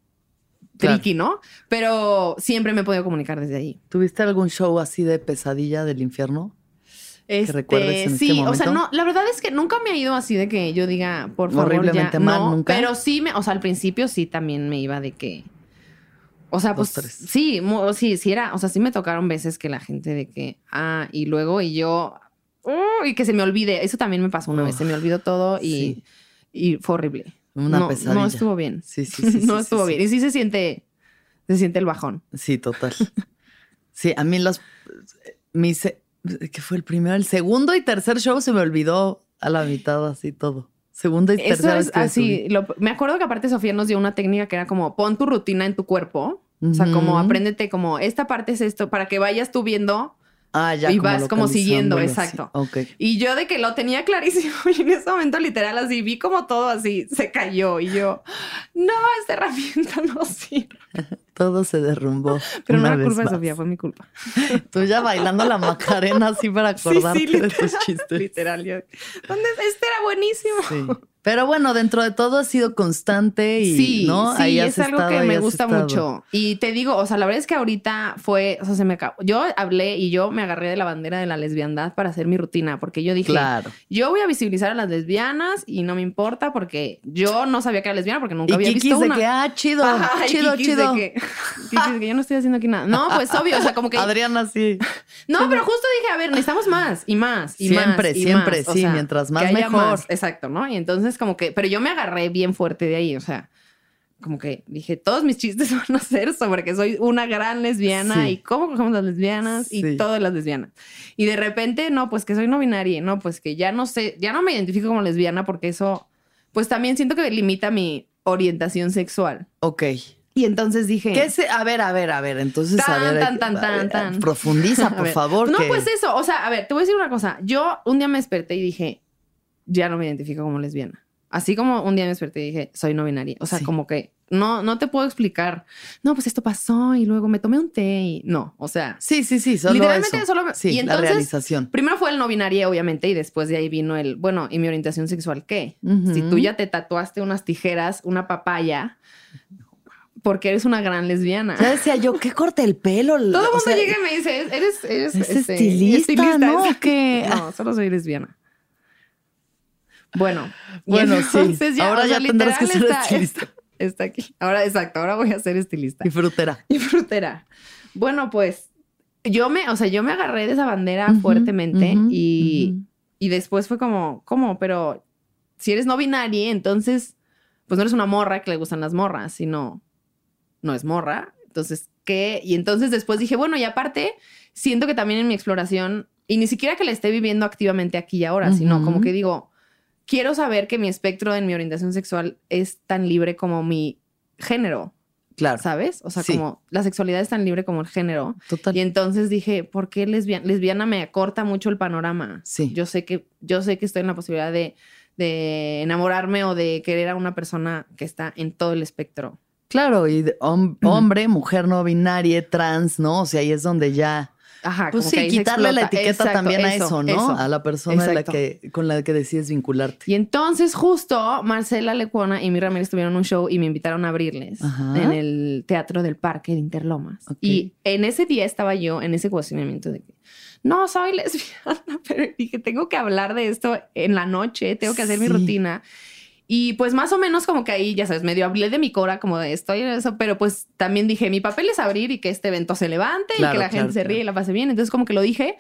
C: Claro.
D: tricky, ¿no? Pero siempre me he podido comunicar desde ahí.
C: ¿Tuviste algún show así de pesadilla del infierno?
D: Este,
C: recuerdes en este
D: sí, o sea, no, la verdad es que nunca me ha ido así de que yo diga, por favor,
C: Horriblemente
D: ya,
C: mal,
D: no,
C: ¿nunca?
D: Pero sí me, o sea, al principio sí también me iba de que, o sea,
C: Dos,
D: pues
C: tres.
D: sí, mu- sí, sí era, o sea, sí me tocaron veces que la gente de que, ah, y luego y yo, uh, y que se me olvide, eso también me pasó una vez, se me olvidó todo y,
C: Sí.
D: y fue horrible.
C: Una
D: no,
C: pesadilla.
D: No estuvo bien.
C: Sí, sí, sí.
D: no
C: sí,
D: estuvo
C: sí,
D: bien. Y sí se siente, se siente el bajón.
C: Sí, total. Sí, a mí los. Mi se- ¿Qué fue el primero? El segundo y tercer show se me olvidó a la mitad, así todo. Segunda y
D: Eso
C: tercera
D: es
C: vez que
D: así. lo- me acuerdo que aparte Sofía nos dio una técnica que era como pon tu rutina en tu cuerpo. O sea, como apréndete como esta parte es esto para que vayas tú viendo.
C: Ah, ya.
D: y vas como siguiendo, exacto.
C: sí. Ok.
D: Y yo de que lo tenía clarísimo y en ese momento literal así vi como todo así se cayó y yo, no, esta herramienta no sirve.
C: Todo se derrumbó.
D: Pero
C: una
D: no era culpa de. Sofía, fue mi culpa.
C: Tú ya bailando la macarena así para acordarte de tus chistes.
D: Literal, yo, ¿dónde? Este era buenísimo.
C: Sí. Pero bueno, dentro de todo has sido constante y
D: sí,
C: ¿no?
D: sí,
C: Ahí
D: es algo
C: estado,
D: que me gusta
C: estado.
D: mucho. Y te digo, o sea, la verdad es que ahorita fue, o sea, se me acabó. Yo hablé y yo me agarré de la bandera de la lesbiandad para hacer mi rutina, porque yo dije,
C: Claro.
D: yo voy a visibilizar a las lesbianas y no me importa porque yo no sabía que era lesbiana porque nunca
C: Y
D: había
C: Kikis
D: visto
C: de
D: una.
C: que, ah, chido,
D: Ajá,
C: chido, chido.
D: De que, Kikis de que yo no estoy haciendo aquí nada. No, pues obvio, o sea, como que.
C: Adriana sí.
D: No, pero justo dije, a ver, necesitamos más y más y
C: Siempre,
D: más. y
C: siempre,
D: más.
C: sí, mientras más, mejor.
D: más. Exacto, ¿no? Y entonces, como que, pero yo me agarré bien fuerte de ahí, o sea, como que dije, todos mis chistes van a ser sobre que soy una gran lesbiana
C: Sí.
D: y cómo cogemos las lesbianas
C: Sí.
D: y todas las lesbianas. Y de repente, no, pues que soy no binaria, no, pues que ya no sé, ya no me identifico como lesbiana porque eso, pues también siento que limita mi orientación sexual.
C: Ok.
D: Y entonces dije...
C: ¿Qué se, a ver, a ver, a ver. Entonces, a
D: Tan,
C: ver.
D: tan,
C: eh,
D: tan,
C: a
D: tan,
C: ver,
D: tan.
C: Profundiza,
D: A
C: por favor.
D: No,
C: que-
D: pues eso. O sea, a ver, te voy a decir una cosa. Yo un día me desperté y dije, ya no me identifico como lesbiana. Así como un día me desperté y dije, soy no binaria. O sea,
C: Sí.
D: como que no, no te puedo explicar. No, pues esto pasó y luego me tomé un té y no, o sea,
C: Sí, sí, sí, solo
D: Literalmente
C: eso.
D: solo-
C: Sí,
D: y
C: la
D: entonces-
C: realización.
D: primero fue el no binario, obviamente, y después de ahí vino el, bueno, ¿y mi orientación sexual qué? Si tú ya te tatuaste unas tijeras, una papaya, porque eres una gran lesbiana.
C: Ya decía yo, ¿qué corte el pelo?
D: Todo el mundo
C: sea,
D: llega y me dice, eres, eres
C: es
D: este,
C: estilista, ¿no? ¿Qué?
D: No, solo soy lesbiana. Bueno,
C: Bueno, sí.
D: entonces
C: Ahora
D: o sea,
C: ya tendrás que ser
D: está-
C: estilista.
D: Está aquí. Ahora, exacto, ahora voy a ser estilista.
C: Y frutera.
D: Y frutera. Bueno, pues yo me, o sea, yo me agarré de esa bandera fuertemente y, y después fue como, ¿cómo? Pero si eres no binaria, entonces, pues no eres una morra que le gustan las morras, sino no es morra. Entonces, ¿qué? Y entonces después dije, bueno, y aparte, siento que también en mi exploración, y ni siquiera que la esté viviendo activamente aquí y ahora, sino como que digo, quiero saber que mi espectro en mi orientación sexual es tan libre como mi género,
C: Claro.
D: ¿sabes? O sea,
C: Sí.
D: como la sexualidad es tan libre como el género.
C: Total.
D: Y entonces dije, ¿por qué lesbiana? Lesbiana me acorta mucho el panorama.
C: Sí.
D: Yo sé que, yo sé que estoy en la posibilidad de, de enamorarme o de querer a una persona que está en todo el espectro.
C: Claro, y hom- hombre, mujer no binaria, trans, ¿no? O sea, ahí es donde ya.
D: Ajá,
C: Pues
D: como que
C: sí,
D: se
C: quitarle la etiqueta
D: Exacto,
C: también a eso, ¿no?
D: eso.
C: A la persona la que, con la que decides vincularte.
D: Y entonces justo Marcela Lecuona y mi Ramírez tuvieron un show y me invitaron a abrirles
C: Ajá.
D: en el Teatro del Parque de Interlomas. Y en ese día estaba yo en ese cuestionamiento de que no soy lesbiana, pero dije, tengo que hablar de esto en la noche, tengo que hacer mi rutina. Y pues más o menos como que ahí, ya sabes, medio hablé de mi cora, como de estoy en eso, pero pues también dije, mi papel es abrir y que este evento se levante
C: Claro,
D: y que la
C: claro,
D: gente se ríe y la pase bien. Entonces como que lo dije,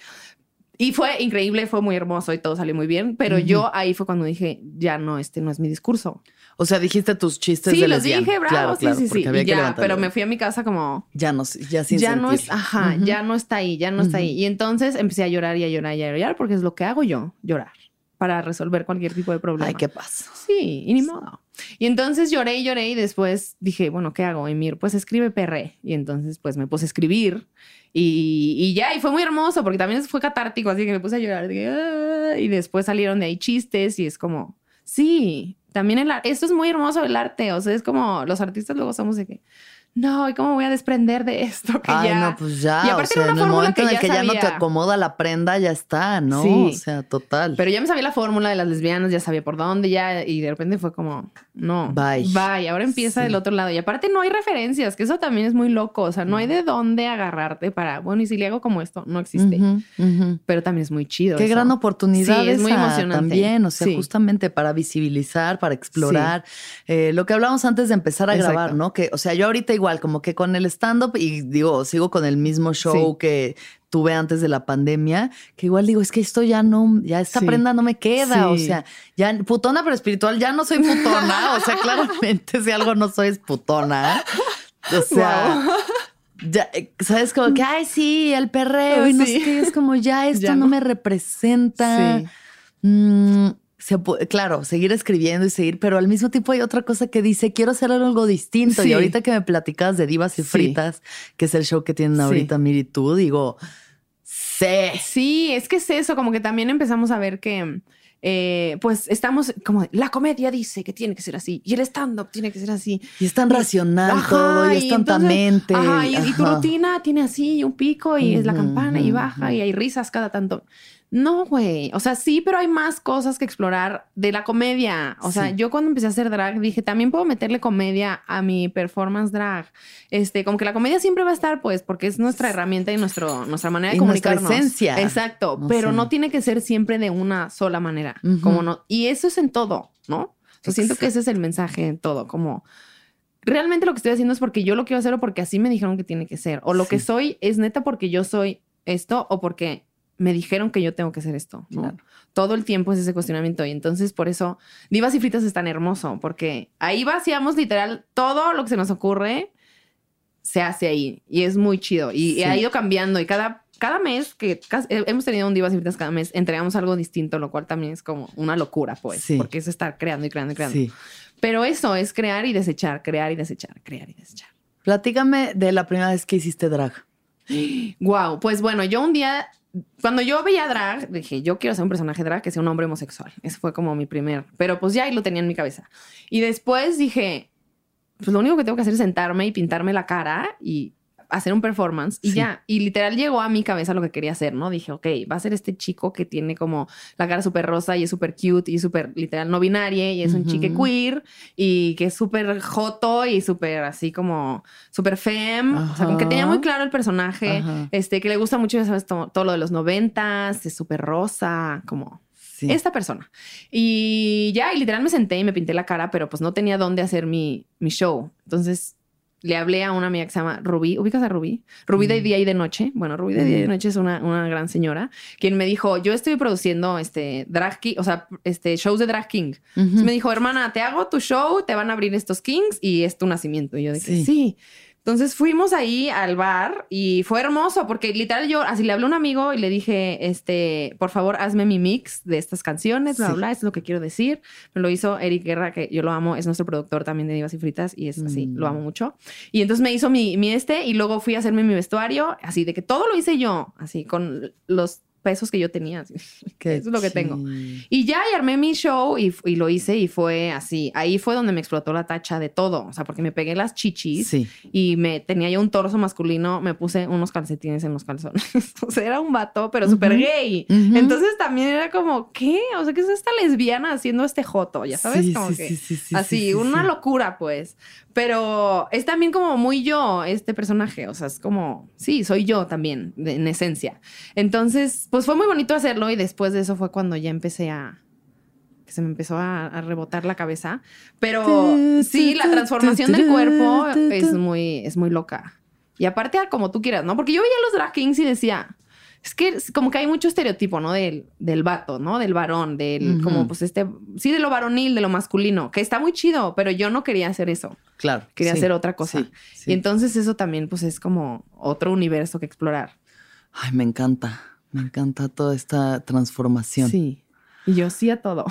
D: y fue increíble, fue muy hermoso y todo salió muy bien, pero yo ahí fue cuando dije, ya no, este no es mi discurso.
C: O sea, dijiste tus chistes
D: Sí,
C: de
D: los dije, bravo,
C: Claro,
D: sí,
C: claro,
D: sí, sí. ya, pero me fui a mi casa como,
C: Ya no, ya sin
D: ya no es, ajá, ya no está ahí, ya no está ahí. Y entonces empecé a llorar y a llorar y a llorar porque es lo que hago yo, llorar, para resolver cualquier tipo de problema.
C: Ay, ¿qué pasa?
D: Sí, y ni modo. Y entonces lloré y lloré y después dije, bueno, ¿qué hago, Emir? Pues escribe perre. Y entonces pues me puse a escribir y, y ya, y fue muy hermoso porque también fue catártico, así que me puse a llorar. Dije, "Ah", y después salieron de ahí chistes y es como, sí, también el arte, esto es muy hermoso el arte, o sea, es como los artistas luego somos de que, no, ¿y cómo voy a desprender de esto? Que
C: Ay,
D: ya...
C: no, pues ya.
D: Y
C: o
D: aparte
C: sea,
D: era
C: en
D: una
C: el
D: fórmula
C: momento
D: que
C: en el que ya no te acomoda la prenda, ya está, ¿no?
D: Sí.
C: O sea, total.
D: Pero ya me sabía la fórmula de las lesbianas, ya sabía por dónde, ya, y de repente fue como, no.
C: Bye.
D: Bye. Ahora empieza
C: Sí.
D: del otro lado. Y aparte no hay referencias, que eso también es muy loco. O sea, no hay de dónde agarrarte para, bueno, y si le hago como esto, no existe.
C: Ujú, ujú.
D: Pero también es muy chido.
C: Qué
D: eso.
C: gran oportunidad
D: Sí, es muy
C: esa
D: emocionante.
C: también, o sea,
D: Sí.
C: justamente para visibilizar, para explorar. Eh, lo que hablábamos antes de empezar a
D: Exacto.
C: grabar, ¿no? Que, o sea, yo ahorita igual, como que con el stand-up, y digo, sigo con el mismo show
D: Sí.
C: que tuve antes de la pandemia, que igual digo, es que esto ya no, ya esta
D: Sí.
C: prenda no me queda, o sea, ya putona pero espiritual, ya no soy putona, o sea, claramente si algo no soy es putona. O sea, ya, eh, sabes, como que, ay, sí, el perreo, y no sé qué, es como, ya esto
D: Ya
C: no.
D: no.
C: me representa.
D: Sí.
C: Mm, se pu- claro, seguir escribiendo y seguir, pero al mismo tiempo hay otra cosa que dice, quiero hacer algo distinto. Y
D: Sí.
C: ahorita que me platicas de Divas y
D: Sí.
C: Fritas, que es el show que tienen
D: Sí.
C: ahorita Miri y tú, digo, sé.
D: Sí, es que es eso, como que también empezamos a ver que, eh, pues estamos como, la comedia dice que tiene que ser así y el stand-up tiene que ser así.
C: Y es tan racional
D: Ajá,
C: todo, y es
D: y
C: tanta mente.
D: Ajá, y, y tu rutina tiene así un pico y es la campana y baja y hay risas cada tanto. No, güey. O sea, sí, pero hay más cosas que explorar de la comedia. O sea, yo cuando empecé a hacer drag dije, también puedo meterle comedia a mi performance drag. Este, como que la comedia siempre va a estar, pues, porque es nuestra herramienta y nuestro, nuestra manera de
C: Y nuestra
D: comunicarnos.
C: esencia.
D: Exacto. Pero no tiene que ser siempre de una sola manera. Como no. Y eso es en todo, ¿no? Siento que ese es el mensaje en todo. Como realmente lo que estoy haciendo es porque yo lo quiero hacer o porque así me dijeron que tiene que ser. O lo que soy es neta porque yo soy esto o porque me dijeron que yo tengo que ser esto. ¿no?
C: Claro.
D: Todo el tiempo es ese cuestionamiento. Y entonces por eso Divas y Fritas es tan hermoso, porque ahí vaciamos literal todo lo que se nos ocurre, se hace ahí. Y es muy chido. Y, ha ido cambiando. Y cada, cada mes que eh, hemos tenido un Divas y Fritas cada mes, entregamos algo distinto, lo cual también es como una locura, pues.
C: Sí.
D: Porque es estar creando y creando y creando.
C: Sí.
D: Pero eso es crear y desechar, crear y desechar, crear y desechar.
C: Platícame de la primera vez que hiciste drag.
D: Wow, pues bueno, yo un día, cuando yo veía drag, dije, yo quiero ser un personaje drag que sea un hombre homosexual. Ese fue como mi primer, pero pues ya ahí lo tenía en mi cabeza. Y después dije, pues lo único que tengo que hacer es sentarme y pintarme la cara y hacer un performance y
C: Sí.
D: ya. Y literal llegó a mi cabeza lo que quería hacer, ¿no? Dije, ok, va a ser este chico que tiene como la cara súper rosa y es súper cute y súper literal no binaria y es un chique queer y que es súper joto y súper así como súper femme. O sea, como que tenía muy claro el personaje, este, que le gusta mucho, ya sabes, todo, todo lo de los noventas, es súper rosa, como
C: Sí.
D: esta persona. Y ya, y literal me senté y me pinté la cara, pero pues no tenía dónde hacer mi, mi show. Entonces le hablé a una amiga que se llama Rubí. ¿Ubicas a Rubí? Rubí de día y de noche. Bueno, Rubí de día y de noche es una, una gran señora, quien me dijo, yo estoy produciendo este drag king, o sea, este shows de drag king. Entonces me dijo, hermana, te hago tu show, te van a abrir estos kings y es tu nacimiento. Y yo dije,
C: Sí.
D: sí. Entonces fuimos ahí al bar y fue hermoso porque literal yo así le hablé a un amigo y le dije, este, por favor, hazme mi mix de estas canciones, bla,
C: Sí.
D: bla, es lo que quiero decir. Me lo hizo Eric Guerra, que yo lo amo, es nuestro productor también de Divas y Fritas y es así,
C: Mm.
D: lo amo mucho. Y entonces me hizo mi, mi este y luego fui a hacerme mi vestuario, así de que todo lo hice yo, así con los pesos que yo tenía. así.
C: Qué
D: Eso es lo que tengo. Y ya, y armé mi show y, y lo hice y fue así. Ahí fue donde me explotó la tacha de todo. O sea, porque me pegué las chichis
C: Sí.
D: y me tenía yo un torso masculino, me puse unos calcetines en los calzones. o sea, era un vato, pero súper
C: Ujú.
D: gay.
C: Ujú.
D: Entonces también era como, ¿qué? O sea, ¿qué es esta lesbiana haciendo este joto? Ya sabes,
C: Sí,
D: como
C: sí,
D: que
C: sí, sí, sí,
D: así,
C: sí, sí,
D: una locura, pues. Pero es también como muy yo este personaje. O sea, es como, sí, soy yo también, de- en esencia. Entonces, pues fue muy bonito hacerlo y después de eso fue cuando ya empecé a que se me empezó a, a rebotar la cabeza. Pero sí, la transformación del cuerpo es muy, es muy loca. Y aparte, como tú quieras, ¿no? Porque yo veía los drag kings y decía, es que como que hay mucho estereotipo, ¿no? Del, del vato, ¿no? Del varón, del, como pues este, sí, de lo varonil, de lo masculino, que está muy chido, pero yo no quería hacer eso.
C: Claro.
D: Quería
C: sí,
D: hacer otra cosa.
C: sí, sí.
D: Y entonces eso también, pues es como otro universo que explorar.
C: Ay, me encanta. Me encanta toda esta transformación.
D: Sí. Y yo sí a todo.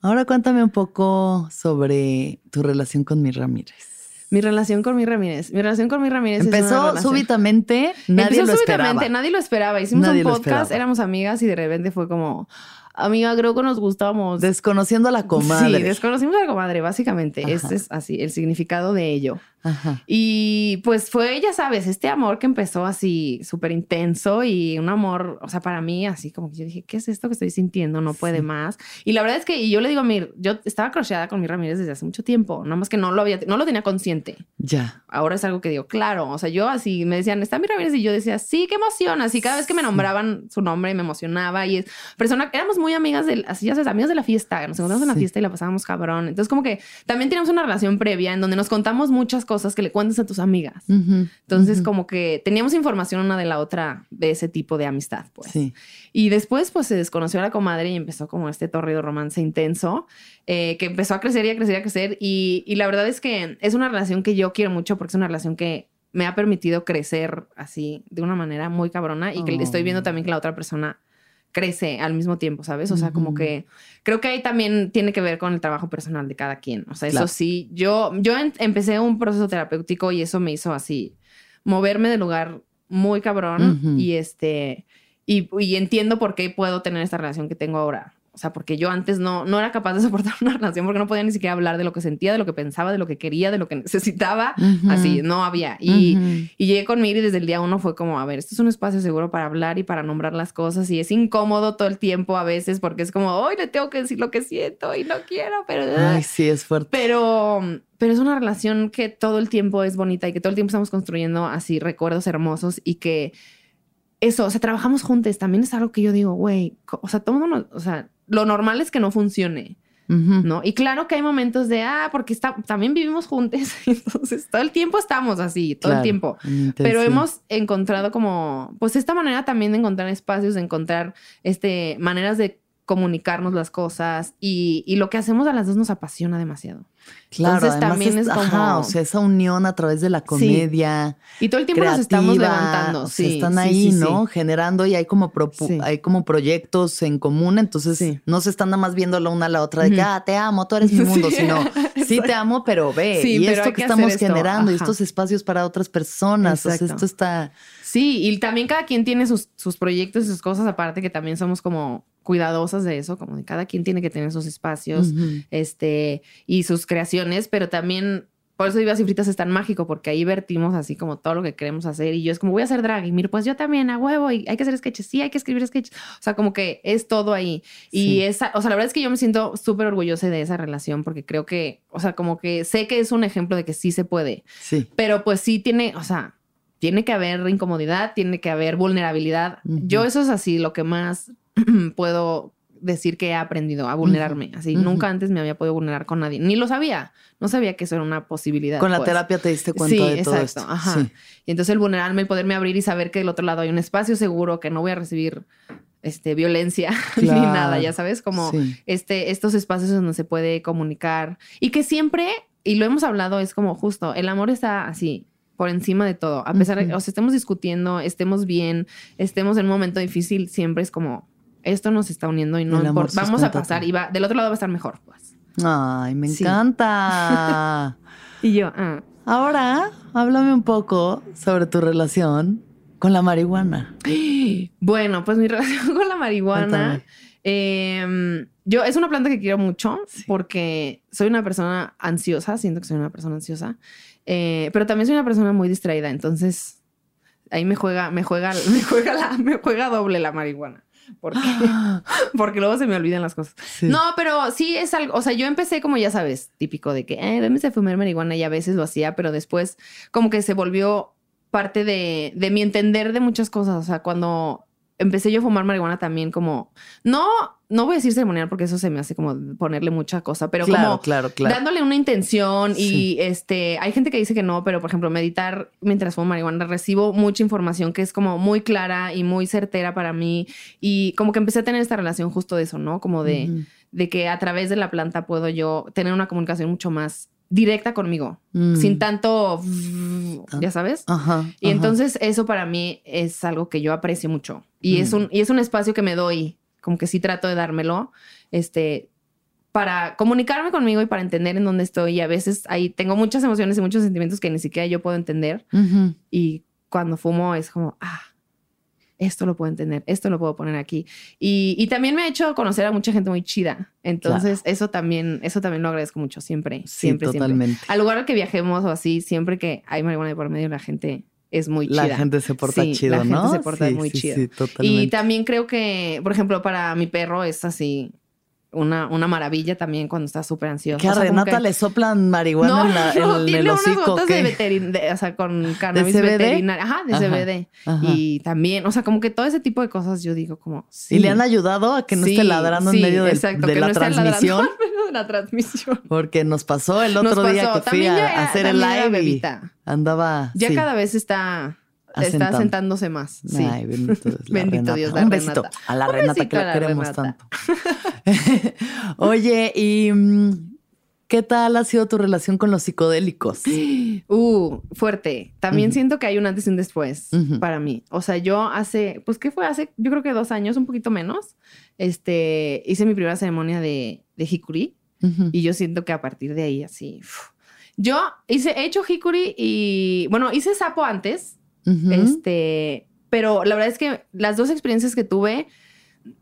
C: Ahora cuéntame un poco sobre tu relación con mi Ramírez.
D: Mi relación con mi Ramírez. Mi relación con mi Ramírez
C: Empezó súbitamente, nadie
D: Empezó
C: lo
D: súbitamente,
C: esperaba.
D: nadie lo esperaba. Hicimos
C: Nadie
D: un podcast, éramos amigas y de repente fue como, amiga, creo que nos gustamos.
C: Desconociendo a la comadre.
D: Sí, desconocimos a la comadre, básicamente.
C: Ajá.
D: Este es así, el significado de ello.
C: Ajá.
D: Y pues fue, ya sabes, este amor que empezó así súper intenso y un amor, o sea, para mí así como que yo dije, ¿qué es esto que estoy sintiendo? No puede
C: Sí.
D: más. Y la verdad es que y yo le digo a Mir, yo estaba crocheada con mi Ramírez desde hace mucho tiempo, nada más que no lo había, no lo tenía consciente.
C: Ya.
D: Ahora es algo que digo, claro, o sea, yo así me decían, está mi Ramírez y yo decía, sí, qué emoción, así cada vez que me nombraban su nombre me emocionaba y es persona, éramos muy amigas del, así ya sabes, amigas de la fiesta, nos encontramos en la fiesta y la pasábamos cabrón. Entonces como que también teníamos una relación previa en donde nos contamos muchas cosas que le cuentas a tus amigas. Entonces, como que teníamos información una de la otra de ese tipo de amistad, pues.
C: Sí.
D: Y después, pues se desconoció a la comadre y empezó como este torrido romance intenso, eh, que empezó a crecer y a crecer y a crecer. Y, y la verdad es que es una relación que yo quiero mucho porque es una relación que me ha permitido crecer así de una manera muy cabrona y que
C: Oh.
D: estoy viendo también que la otra persona crece al mismo tiempo, ¿sabes? O sea, como que creo que ahí también tiene que ver con el trabajo personal de cada quien. O sea,
C: Claro.
D: eso sí, yo, yo en- empecé un proceso terapéutico y eso me hizo así moverme de lugar muy cabrón y este y, y entiendo por qué puedo tener esta relación que tengo ahora. O sea, porque yo antes no, no era capaz de soportar una relación porque no podía ni siquiera hablar de lo que sentía, de lo que pensaba, de lo que quería, de lo que necesitaba. Así, no había. Y, y llegué con Miri desde el día uno fue como, a ver, esto es un espacio seguro para hablar y para nombrar las cosas y es incómodo todo el tiempo a veces porque es como, hoy le tengo que decir lo que siento y no quiero, pero...
C: Ay, sí, es fuerte.
D: Pero, pero es una relación que todo el tiempo es bonita y que todo el tiempo estamos construyendo así recuerdos hermosos y que eso, o sea, trabajamos juntos. También es algo que yo digo, güey, o sea, todo mundo, o sea, lo normal es que no funcione. ¿no? Y claro que hay momentos de, ah, porque está, también vivimos juntos, entonces todo el tiempo estamos así, todo
C: Claro,
D: el tiempo. Pero hemos encontrado como, pues esta manera también de encontrar espacios, de encontrar este, maneras de comunicarnos las cosas y, y lo que hacemos a las dos nos apasiona demasiado.
C: Claro,
D: Entonces también es
C: ajá,
D: como-
C: o sea, esa unión a través de la comedia.
D: Y todo el tiempo nos
C: creativa,
D: estamos levantando.
C: o sea,
D: sí,
C: están
D: sí,
C: ahí,
D: sí, sí.
C: ¿no? Generando y hay como
D: Sí.
C: hay como proyectos en común, entonces
D: Sí.
C: no se están nada más viendo la una a la otra de que, ah, te amo, tú eres mi mundo,
D: Sí.
C: sino, sí te amo, pero ve,
D: Sí,
C: y esto que,
D: que
C: estamos
D: esto,
C: generando, y
D: ajá.
C: estos espacios para otras personas, o sea, esto está...
D: Sí, y también cada quien tiene sus, sus proyectos y sus cosas, aparte que también somos como cuidadosas de eso, como de cada quien tiene que tener sus espacios
C: Ujú.
D: este, y sus creaciones, pero también por eso Vivas y Fritas es tan mágico, porque ahí vertimos así como todo lo que queremos hacer. Y yo es como, voy a hacer drag. Y mira, pues yo también a huevo. Y hay que hacer sketches. Sí, hay que escribir sketches. O sea, como que es todo ahí. Y
C: Sí.
D: esa, o sea, la verdad es que yo me siento súper orgullosa de esa relación, porque creo que, o sea, como que sé que es un ejemplo de que sí se puede.
C: Sí.
D: Pero pues sí tiene, o sea, tiene que haber incomodidad, tiene que haber vulnerabilidad.
C: Ujú.
D: Yo eso es así lo que más puedo decir que he aprendido a vulnerarme. Así, nunca antes me había podido vulnerar con nadie. Ni lo sabía. No sabía que eso era una posibilidad.
C: Con la
D: pues.
C: terapia te diste cuenta
D: Sí,
C: de todo esto.
D: Ajá.
C: Sí.
D: Y entonces el vulnerarme, el poderme abrir y saber que del otro lado hay un espacio seguro, que no voy a recibir este, violencia ni nada, ya sabes, como
C: Sí.
D: este, estos espacios donde se puede comunicar y que siempre, y lo hemos hablado, es como justo, el amor está así por encima de todo, a pesar de,
C: Ujú.
D: o sea, estemos discutiendo, estemos bien, estemos en un momento difícil, siempre es como, esto nos está uniendo y no importa, vamos a pasar y va, del otro lado va a estar mejor, pues.
C: Ay, me
D: Sí.
C: encanta.
D: Y yo, ah.
C: Ahora, háblame un poco sobre tu relación con la marihuana.
D: Bueno, pues mi relación con la marihuana. Eh, yo es una planta que quiero mucho porque soy una persona ansiosa, siento que soy una persona ansiosa, eh, pero también soy una persona muy distraída, entonces ahí me juega, me juega, me juega, la, me juega doble la marihuana. Porque, porque luego se me olvidan las cosas.
C: Sí.
D: No, pero sí es algo, o sea, yo empecé como ya sabes, típico de que, eh, debes de fumar marihuana y a veces lo hacía, pero después como que se volvió parte de, de mi entender de muchas cosas, o sea, cuando empecé yo a fumar marihuana también como, no, no voy a decir ceremonial porque eso se me hace como ponerle mucha cosa, pero
C: claro,
D: como
C: claro, claro.
D: dándole una intención
C: Sí.
D: y este, hay gente que dice que no, pero por ejemplo, meditar mientras fumo marihuana recibo mucha información que es como muy clara y muy certera para mí y como que empecé a tener esta relación justo de eso, ¿no? Como de, de que a través de la planta puedo yo tener una comunicación mucho más directa conmigo,
C: Mm.
D: sin tanto, ya sabes.
C: Ajá.
D: Y
C: ajá.
D: entonces eso para mí es algo que yo aprecio mucho. Y, es,
C: Mm.
D: un, y es un espacio que me doy, como que sí trato de dármelo, este, para comunicarme conmigo y para entender en dónde estoy. Y a veces ahí tengo muchas emociones y muchos sentimientos que ni siquiera yo puedo entender. Y cuando fumo es como, ah, esto lo puedo entender, esto lo puedo poner aquí. Y, y también me ha hecho conocer a mucha gente muy chida. Entonces eso también, eso también lo agradezco mucho, siempre,
C: Sí,
D: siempre, siempre.
C: totalmente.
D: Al lugar al que viajemos o así, siempre que hay marihuana de por medio, la gente es muy
C: La
D: chida.
C: gente se porta
D: Sí,
C: chido,
D: la
C: ¿no?
D: gente se porta
C: Sí,
D: muy
C: sí,
D: chido. Y también creo que, por ejemplo, para mi perro es así una, una maravilla también cuando está súper ansioso.
C: Que a
D: O sea, como
C: Renata
D: que-
C: le soplan marihuana
D: no,
C: en, la-
D: no,
C: en el
D: unas
C: hocico.
D: gotas
C: ¿qué?
D: de veterinaria, o sea, con cannabis
C: CBD?
D: veterinaria. Ajá, de CBD.
C: ajá.
D: Y también, o sea, como que todo ese tipo de cosas yo digo como... Sí,
C: ¿Y le han ayudado a que no
D: Sí,
C: esté ladrando
D: sí,
C: en medio del-
D: exacto,
C: de
D: que
C: la
D: no esté ladrando
C: transmisión?
D: en medio de la transmisión.
C: Porque nos pasó el otro día que fui a, hacer el live y andaba.
D: Ya cada vez está, está
C: Asentando.
D: sentándose más. Sí.
C: Ay, bendito Dios. la
D: Bendito. Dios, la
C: Un besito
D: Renata.
C: a la Renata que la queremos
D: Renata.
C: tanto. Oye, ¿y mm, qué tal ha sido tu relación con los psicodélicos?
D: Uh, fuerte. También siento que hay un antes y un después para mí. O sea, yo hace, pues, ¿qué fue? Hace, yo creo que dos años, un poquito menos, este, hice mi primera ceremonia de, de Hikuri y yo siento que a partir de ahí, así, yo hice, he hecho Hikuri y, bueno, hice sapo antes, Este, pero la verdad es que las dos experiencias que tuve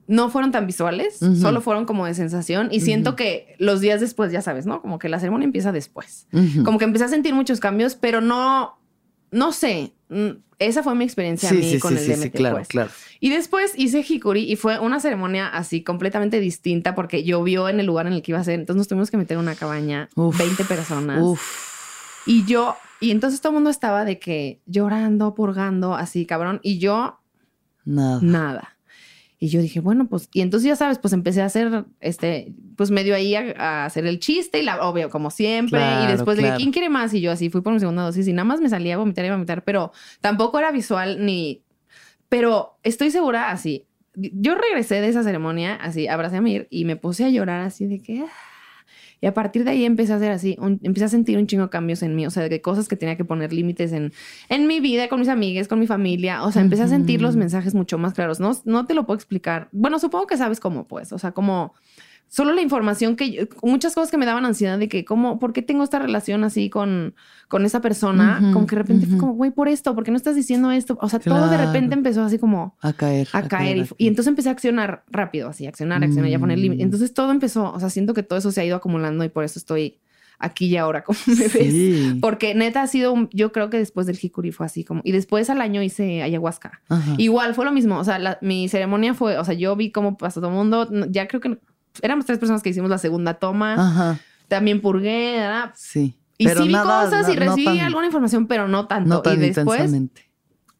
D: no fueron tan visuales, solo fueron como de sensación y siento que los días después, ya sabes, ¿no? Como que la ceremonia empieza después. Como que empecé a sentir muchos cambios, pero no, no sé. mm, Esa fue mi experiencia a
C: Sí,
D: mí
C: sí,
D: con
C: sí,
D: el
C: sí,
D: DMT.
C: sí, claro,
D: pues.
C: claro.
D: Y después hice Hikuri y fue una ceremonia así completamente distinta porque llovió en el lugar en el que iba a ser. Entonces nos tuvimos que meter en una cabaña,
C: Uf,
D: 20 personas.
C: Uf.
D: Y yo, y entonces todo el mundo estaba de que llorando, purgando, así, cabrón. Y yo,
C: Nada.
D: nada. Y yo dije, bueno, pues, y entonces ya sabes, pues empecé a hacer, este, pues medio ahí a, a hacer el chiste y la, obvio, como siempre.
C: Claro,
D: y después de
C: claro.
D: que, ¿quién quiere más? Y yo así fui por mi segunda dosis y nada más me salía a vomitar y a vomitar, pero tampoco era visual ni, pero estoy segura así. Yo regresé de esa ceremonia, así, abracé a Mir y me puse a llorar así de que... ah. Y a partir de ahí empecé a hacer así, un- empecé a sentir un chingo de cambios en mí, o sea, de cosas que tenía que poner límites en, en mi vida, con mis amigas, con mi familia. O sea, empecé a sentir los mensajes mucho más claros. No, no te lo puedo explicar. Bueno, supongo que sabes cómo, pues. O sea, como solo la información que yo- muchas cosas que me daban ansiedad de que, ¿cómo, por qué tengo esta relación así con, con esa persona? Como que de repente fue como, güey, por esto, ¿por qué no estás diciendo esto? O sea, todo de repente empezó así como
C: A caer.
D: a caer. Y, y entonces empecé a accionar rápido, así, accionar, accionar y a poner
C: Mm.
D: límites. Entonces todo empezó, o sea, siento que todo eso se ha ido acumulando y por eso estoy aquí y ahora, como me ves.
C: Sí.
D: Porque neta ha sido, un- yo creo que después del Hikuri fue así como, y después al año hice ayahuasca.
C: Ajá.
D: Igual fue lo mismo, o sea, la- mi ceremonia fue, o sea, yo vi cómo pasó todo el mundo, ya creo que éramos tres personas que hicimos la segunda toma,
C: Ajá.
D: también purgué, ¿verdad?
C: Sí.
D: Y
C: Pero
D: sí vi
C: nada-
D: cosas y
C: no
D: recibí
C: tan-
D: alguna información, pero no tanto.
C: No tan
D: y después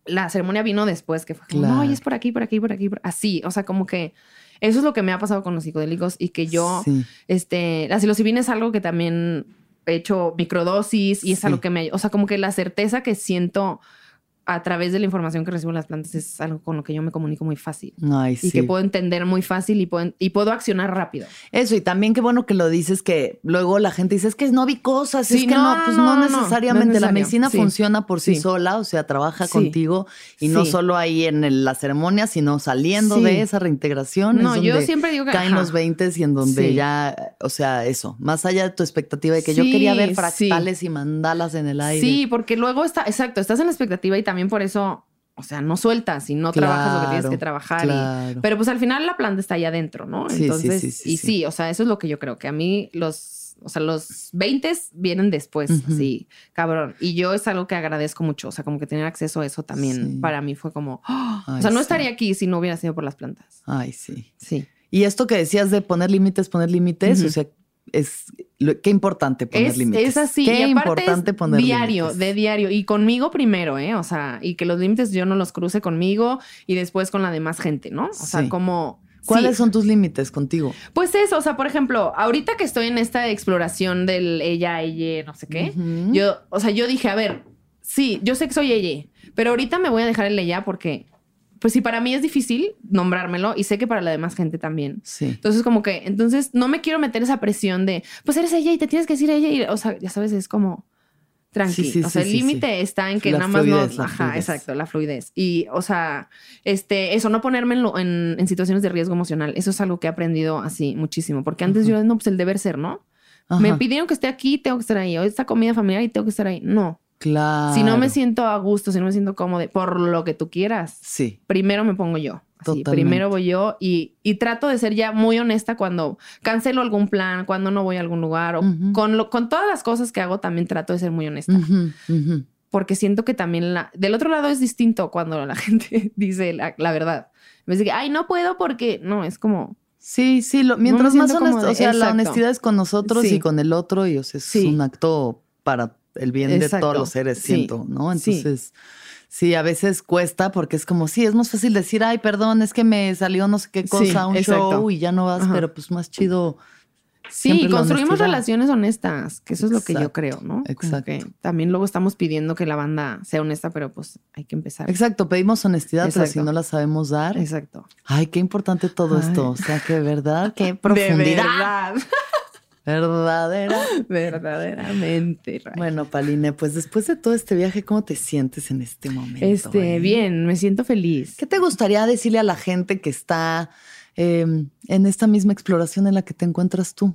D: la ceremonia vino después, que fue como,
C: Claro.
D: no, y es por aquí, por aquí, por aquí, por-". así. O sea, como que eso es lo que me ha pasado con los psicodélicos y que yo,
C: Sí.
D: este, la psilocibina es algo que también he hecho microdosis y es
C: Sí.
D: algo que me, o sea, como que la certeza que siento a través de la información que recibo en las plantas es algo con lo que yo me comunico muy fácil.
C: Ay,
D: Y que puedo entender muy fácil y puedo, y puedo accionar rápido.
C: Eso, y también qué bueno que lo dices, que luego la gente dice, es que no vi cosas, es
D: Sí,
C: que
D: no,
C: no, pues
D: no,
C: no, necesariamente.
D: es
C: la medicina
D: Sí.
C: funciona por sí, sola, o sea, trabaja contigo y no solo ahí en el- la ceremonia, sino saliendo de esa reintegración. es
D: No, yo siempre digo que-
C: Caen
D: ajá.
C: los 20 y en donde ya, o sea, eso, más allá de tu expectativa de que yo quería ver fractales y mandalas en el aire.
D: Sí, porque luego está, exacto, estás en la expectativa y también por eso, o sea, no sueltas y no trabajas lo que tienes que trabajar. y- pero pues al final la planta está ahí adentro, ¿no?
C: Sí,
D: Entonces,
C: sí, sí,
D: y
C: sí.
D: o sea, eso es lo que yo creo, que a mí los, o sea, los 20 vienen después,
C: Ujú.
D: así, cabrón. Y yo es algo que agradezco mucho, o sea, como que tener acceso a eso también para mí fue como, ¡ah!
C: Ay,
D: o sea, no estaría aquí si no hubiera sido por las plantas.
C: Ay, sí.
D: Sí.
C: Y esto que decías de poner límites, poner límites, o sea, es qué importante poner
D: Es,
C: límites.
D: es así.
C: Qué
D: y aparte
C: importante
D: es
C: poner
D: diario,
C: límites.
D: de diario. Y conmigo primero, ¿eh? O sea, y que los límites yo no los cruce conmigo y después con la demás gente, ¿no? O sea, como...
C: ¿Cuáles
D: sí.
C: son tus límites contigo?
D: Pues eso, o sea, por ejemplo, ahorita que estoy en esta exploración del ella, ella, no sé qué, yo, o sea, yo dije, a ver, sí, yo sé que soy ella, pero ahorita me voy a dejar el ella porque, pues si para mí es difícil nombrármelo y sé que para la demás gente también.
C: Sí.
D: Entonces, como que, entonces no me quiero meter esa presión de, pues eres ella y te tienes que decir ella. Y, o sea, ya sabes, es como tranqui.
C: Sí, sí,
D: o sea,
C: sí,
D: el límite está en que
C: La
D: nada más no. Ajá,
C: fluidez.
D: exacto, la fluidez. Y, o sea, este, eso, no ponerme en, lo- en, en situaciones de riesgo emocional. Eso es algo que he aprendido así muchísimo. Porque antes yo, no, pues el deber ser, ¿no? Me pidieron que esté aquí, tengo que estar ahí. O esta comida familiar y tengo que estar ahí. No.
C: Claro.
D: Si no me siento a gusto, si no me siento cómodo, por lo que tú quieras
C: Sí.
D: primero me pongo yo. Así, primero voy yo y, y trato de ser ya muy honesta cuando cancelo algún plan, cuando no voy a algún lugar o
C: Ujú.
D: con, lo, con todas las cosas que hago también trato de ser muy honesta.
C: Ujú, ujú.
D: Porque siento que también la, del otro lado es distinto cuando la gente dice la, la verdad. De que, ay, no puedo porque no, es como,
C: Sí, sí. Lo, mientras
D: me
C: más honesto,
D: de-
C: o sea, la
D: exacto.
C: honestidad es con nosotros
D: Sí.
C: y con el otro y o sea, es
D: Sí.
C: un acto para el bien de todos los seres,
D: Sí.
C: siento, ¿no? Entonces, sí. a veces cuesta porque es como, sí, es más fácil decir, ay, perdón, es que me salió no sé qué cosa,
D: Sí,
C: un
D: exacto.
C: show y ya no vas,
D: Ajá.
C: pero pues más chido.
D: sí, construimos relaciones honestas, que eso es lo que yo creo, ¿no?
C: Exacto.
D: que también luego estamos pidiendo que la banda sea honesta, pero pues hay que empezar.
C: Exacto, pedimos honestidad, pero si no la sabemos dar.
D: Exacto.
C: Ay, qué importante todo
D: Ay.
C: esto. O sea, que de verdad, qué profundidad. Verdadera.
D: Verdaderamente.
C: Bueno, Paline, pues después de todo este viaje, ¿cómo te sientes en este momento?
D: Este,
C: eh?
D: bien, me siento feliz.
C: ¿Qué te gustaría decirle a la gente que está eh, en esta misma exploración en la que te encuentras tú?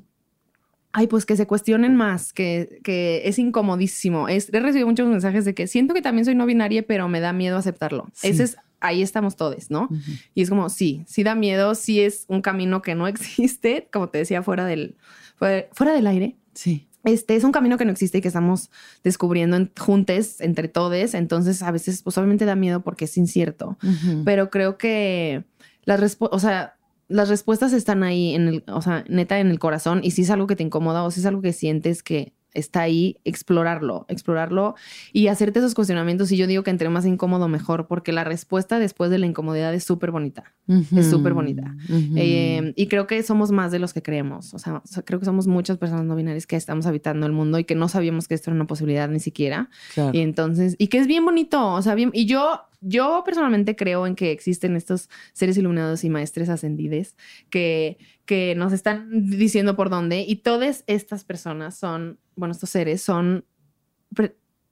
D: Ay, pues que se cuestionen más, que, que es incomodísimo. Es, he recibido muchos mensajes de que siento que también soy no binaria, pero me da miedo aceptarlo.
C: Sí.
D: Ese es, ahí estamos todos, ¿no? Y es como, sí, sí da miedo, sí es un camino que no existe, como te decía, fuera del, fuera, fuera del aire.
C: Sí.
D: Este es un camino que no existe y que estamos descubriendo en, juntes, entre todos. Entonces, a veces, pues obviamente da miedo porque es incierto. Pero creo que las respu- o sea, las respuestas están ahí en el, o sea, neta en el corazón y si es algo que te incomoda o si es algo que sientes que está ahí, explorarlo, explorarlo y hacerte esos cuestionamientos. Y yo digo que entre más incómodo mejor, porque la respuesta después de la incomodidad es súper bonita. Es súper bonita. Eh, y creo que somos más de los que creemos. O sea, o sea, creo que somos muchas personas no binarias que estamos habitando el mundo y que no sabíamos que esto era una posibilidad ni siquiera.
C: Claro.
D: Y entonces, y que es bien bonito, o sea, bien, y yo, yo personalmente creo en que existen estos seres iluminados y maestres ascendides que, que nos están diciendo por dónde, y todas estas personas son, bueno, estos seres son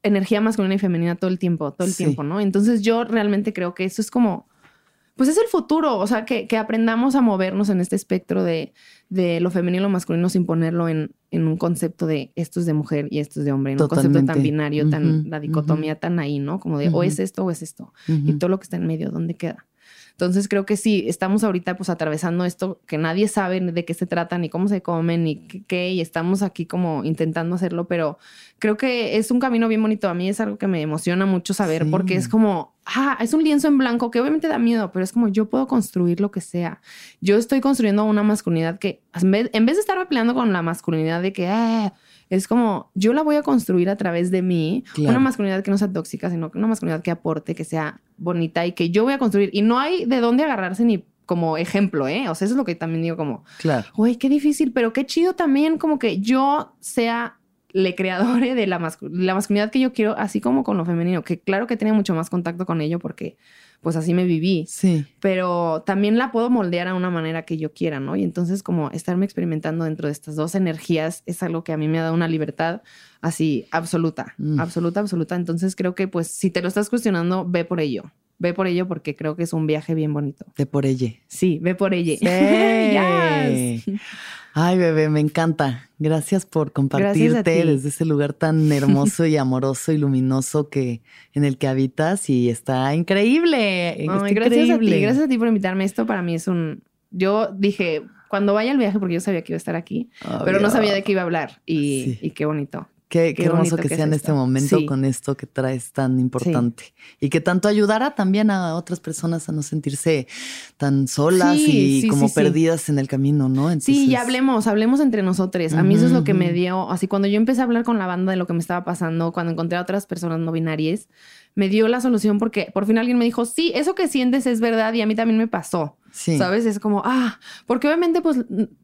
D: energía masculina y femenina todo el tiempo, todo el
C: Sí.
D: tiempo, ¿no? Entonces yo realmente creo que eso es como, pues es el futuro, o sea, que, que aprendamos a movernos en este espectro de, de lo femenino y lo masculino sin ponerlo en, en un concepto de esto es de mujer y esto es de hombre, en un concepto tan binario, tan la dicotomía tan ahí, ¿no? Como de o es esto o es esto. Y todo lo que está en medio, ¿dónde queda? Entonces creo que sí, estamos ahorita pues atravesando esto que nadie sabe de qué se trata, ni cómo se comen, ni qué, y estamos aquí como intentando hacerlo, pero creo que es un camino bien bonito. A mí es algo que me emociona mucho saber porque es como, ah, es un lienzo en blanco que obviamente da miedo, pero es como yo puedo construir lo que sea. Yo estoy construyendo una masculinidad que en vez, de estar peleando con la masculinidad de que, ah, es como yo la voy a construir a través de mí, una masculinidad que no sea tóxica, sino una masculinidad que aporte, que sea bonita y que yo voy a construir. Y no hay de dónde agarrarse ni como ejemplo, ¿eh? O sea, eso es lo que también digo como,
C: claro.
D: Güey, qué difícil, pero qué chido también como que yo sea le creadore de la, la masculinidad que yo quiero, así como con lo femenino, que claro que tenía mucho más contacto con ello porque pues así me viví.
C: Sí.
D: Pero también la puedo moldear a una manera que yo quiera, ¿no? Y entonces como estarme experimentando dentro de estas dos energías es algo que a mí me ha dado una libertad así absoluta, mm. absoluta, absoluta. Entonces creo que pues si te lo estás cuestionando, ve por ello. Ve por ello porque creo que es un viaje bien bonito.
C: Ve por ello.
D: Sí, ve por ello.
C: Sí. Ay, bebé, me encanta. Gracias por compartirte desde ese lugar tan hermoso y amoroso y luminoso que en el que habitas y está increíble.
D: gracias a ti, gracias a ti por invitarme. Esto para mí es un. Yo dije cuando vaya al viaje porque yo sabía que iba a estar aquí, pero no sabía de qué iba a hablar y, y qué bonito.
C: Qué, hermoso que, sea en este momento con esto que traes tan importante. Y que tanto ayudará también a otras personas a no sentirse tan solas y como perdidas en el camino, ¿no?
D: Sí, y hablemos, hablemos entre nosotros. A mí eso es lo que me dio, así cuando yo empecé a hablar con la banda de lo que me estaba pasando, cuando encontré a otras personas no binarias, me dio la solución porque por fin alguien me dijo, sí, eso que sientes es verdad y a mí también me pasó. Sí. ¿Sabes? Es como, ah, porque obviamente, pues,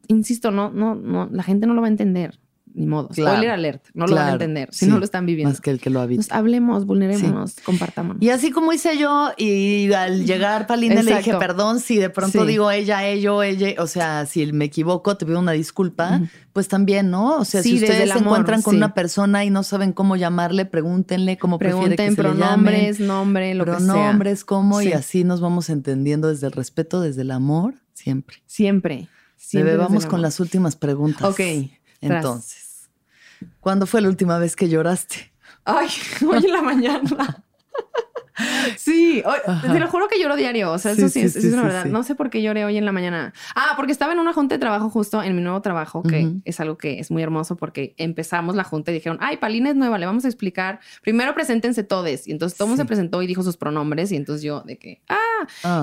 D: insisto, no, no, no, la gente no lo va a entender ni modo. Spoiler alert, no lo van a entender si no lo están viviendo.
C: Más que el que lo habita.
D: hablemos, vulnerémonos, compartamos.
C: Y así como hice yo, y al llegar Palinda le dije, perdón, si de pronto digo ella, ello, ella, o sea, si me equivoco, te pido una disculpa, pues también, ¿no? O sea, si ustedes se encuentran con una persona y no saben cómo llamarle, pregúntenle cómo prefiere que se
D: pronombres, le nombre, lo
C: pronombres, que sea. Pronombres, cómo, y así nos vamos entendiendo desde el respeto, desde el amor, siempre.
D: Siempre.
C: Siempre vamos con las últimas preguntas.
D: Ok.
C: Entonces, ¿cuándo fue la última vez que lloraste?
D: Ay, hoy en la mañana. Sí, te lo juro que lloro diario. O sea, eso sí, es, una verdad. No sé por qué lloré hoy en la mañana. Ah, porque estaba en una junta de trabajo justo en mi nuevo trabajo, que es algo que es muy hermoso porque empezamos la junta y dijeron, ay, Palina es nueva, le vamos a explicar. Primero preséntense todos. Y entonces todo mundo se presentó y dijo sus pronombres. Y entonces yo de que, ah.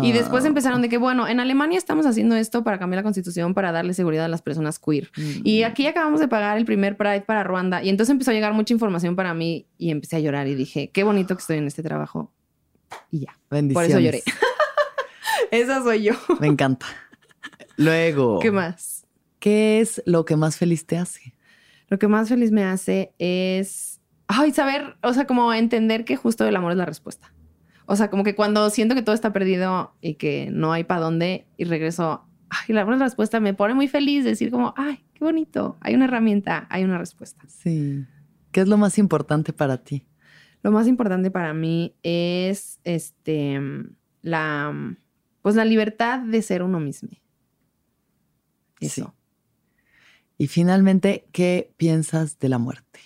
D: Y después empezaron de que, bueno, en Alemania estamos haciendo esto para cambiar la constitución, para darle seguridad a las personas queer. Y aquí acabamos de pagar el primer Pride para Ruanda. Y entonces empezó a llegar mucha información para mí y empecé a llorar y dije, qué bonito que estoy en este trabajo y ya. Por eso lloré. Esa soy yo.
C: Me encanta. Luego.
D: ¿Qué más?
C: ¿Qué es lo que más feliz te hace?
D: Lo que más feliz me hace es, ay, saber, o sea, como entender que justo el amor es la respuesta. O sea, como que cuando siento que todo está perdido y que no hay para dónde y regreso, ay, la respuesta, me pone muy feliz decir como, ay, qué bonito, hay una herramienta, hay una respuesta.
C: Sí. ¿Qué es lo más importante para ti?
D: Lo más importante para mí es este, la, pues la libertad de ser uno mismo. Eso.
C: Y finalmente, ¿qué piensas de la muerte?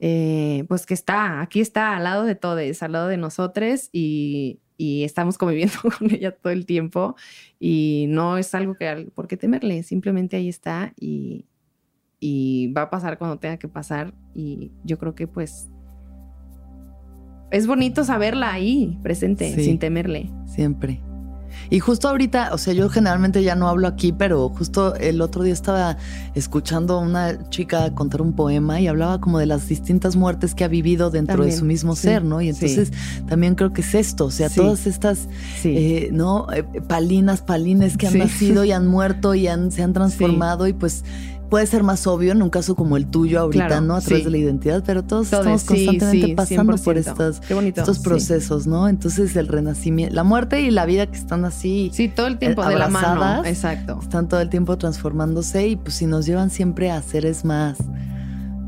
D: Eh, pues que está, aquí está, al lado de todos, al lado de nosotros y, y, estamos conviviendo con ella todo el tiempo y no es algo que por qué temerle, simplemente ahí está y, y va a pasar cuando tenga que pasar y yo creo que pues es bonito saberla ahí, presente, sin temerle.
C: Siempre. Y justo ahorita, o sea, yo generalmente ya no hablo aquí, pero justo el otro día estaba escuchando a una chica contar un poema y hablaba como de las distintas muertes que ha vivido dentro de su mismo ser, ¿no? Y entonces también creo que es esto, o sea, todas estas, eh, ¿no? Eh, palinas, palines que han nacido y han muerto y han, se han transformado y pues puede ser más obvio en un caso como el tuyo ahorita, ¿no? A través de la identidad, pero todos, estamos constantemente pasando por estas, estos procesos, ¿no? Entonces el renacimiento, la muerte y la vida que están así.
D: Sí, todo el tiempo de la mano. Exacto.
C: Están todo el tiempo transformándose y pues si nos llevan siempre a seres más,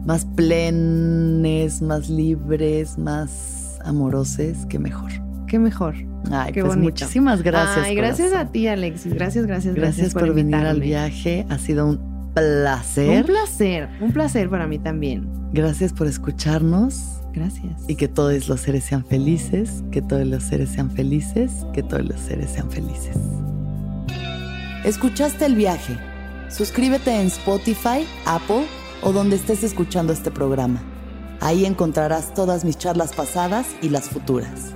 C: más plenes, más libres, más amorosos, qué mejor.
D: Qué mejor.
C: Ay, Qué pues muchísimas gracias.
D: Ay, gracias a ti, Alexis. Gracias, gracias,
C: gracias. Gracias por, venir al viaje. Ha sido un placer.
D: Un placer, un placer para mí también.
C: Gracias por escucharnos.
D: Gracias. Y que todos los seres sean felices, que todos los seres sean felices, que todos los seres sean felices.
C: ¿Escuchaste el viaje? Suscríbete en Spotify, Apple o donde estés escuchando este programa. Ahí encontrarás todas mis charlas pasadas y las futuras.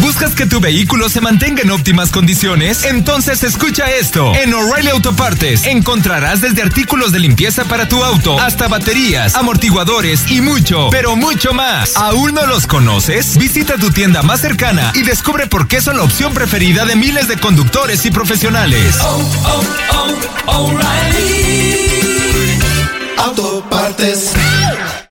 A: ¿Buscas que tu vehículo se mantenga en óptimas condiciones? Entonces escucha esto. En O'Reilly Autopartes encontrarás desde artículos de limpieza para tu auto hasta baterías, amortiguadores y mucho, pero mucho más. ¿Aún no los conoces? Visita tu tienda más cercana y descubre por qué son la opción preferida de miles de conductores y profesionales.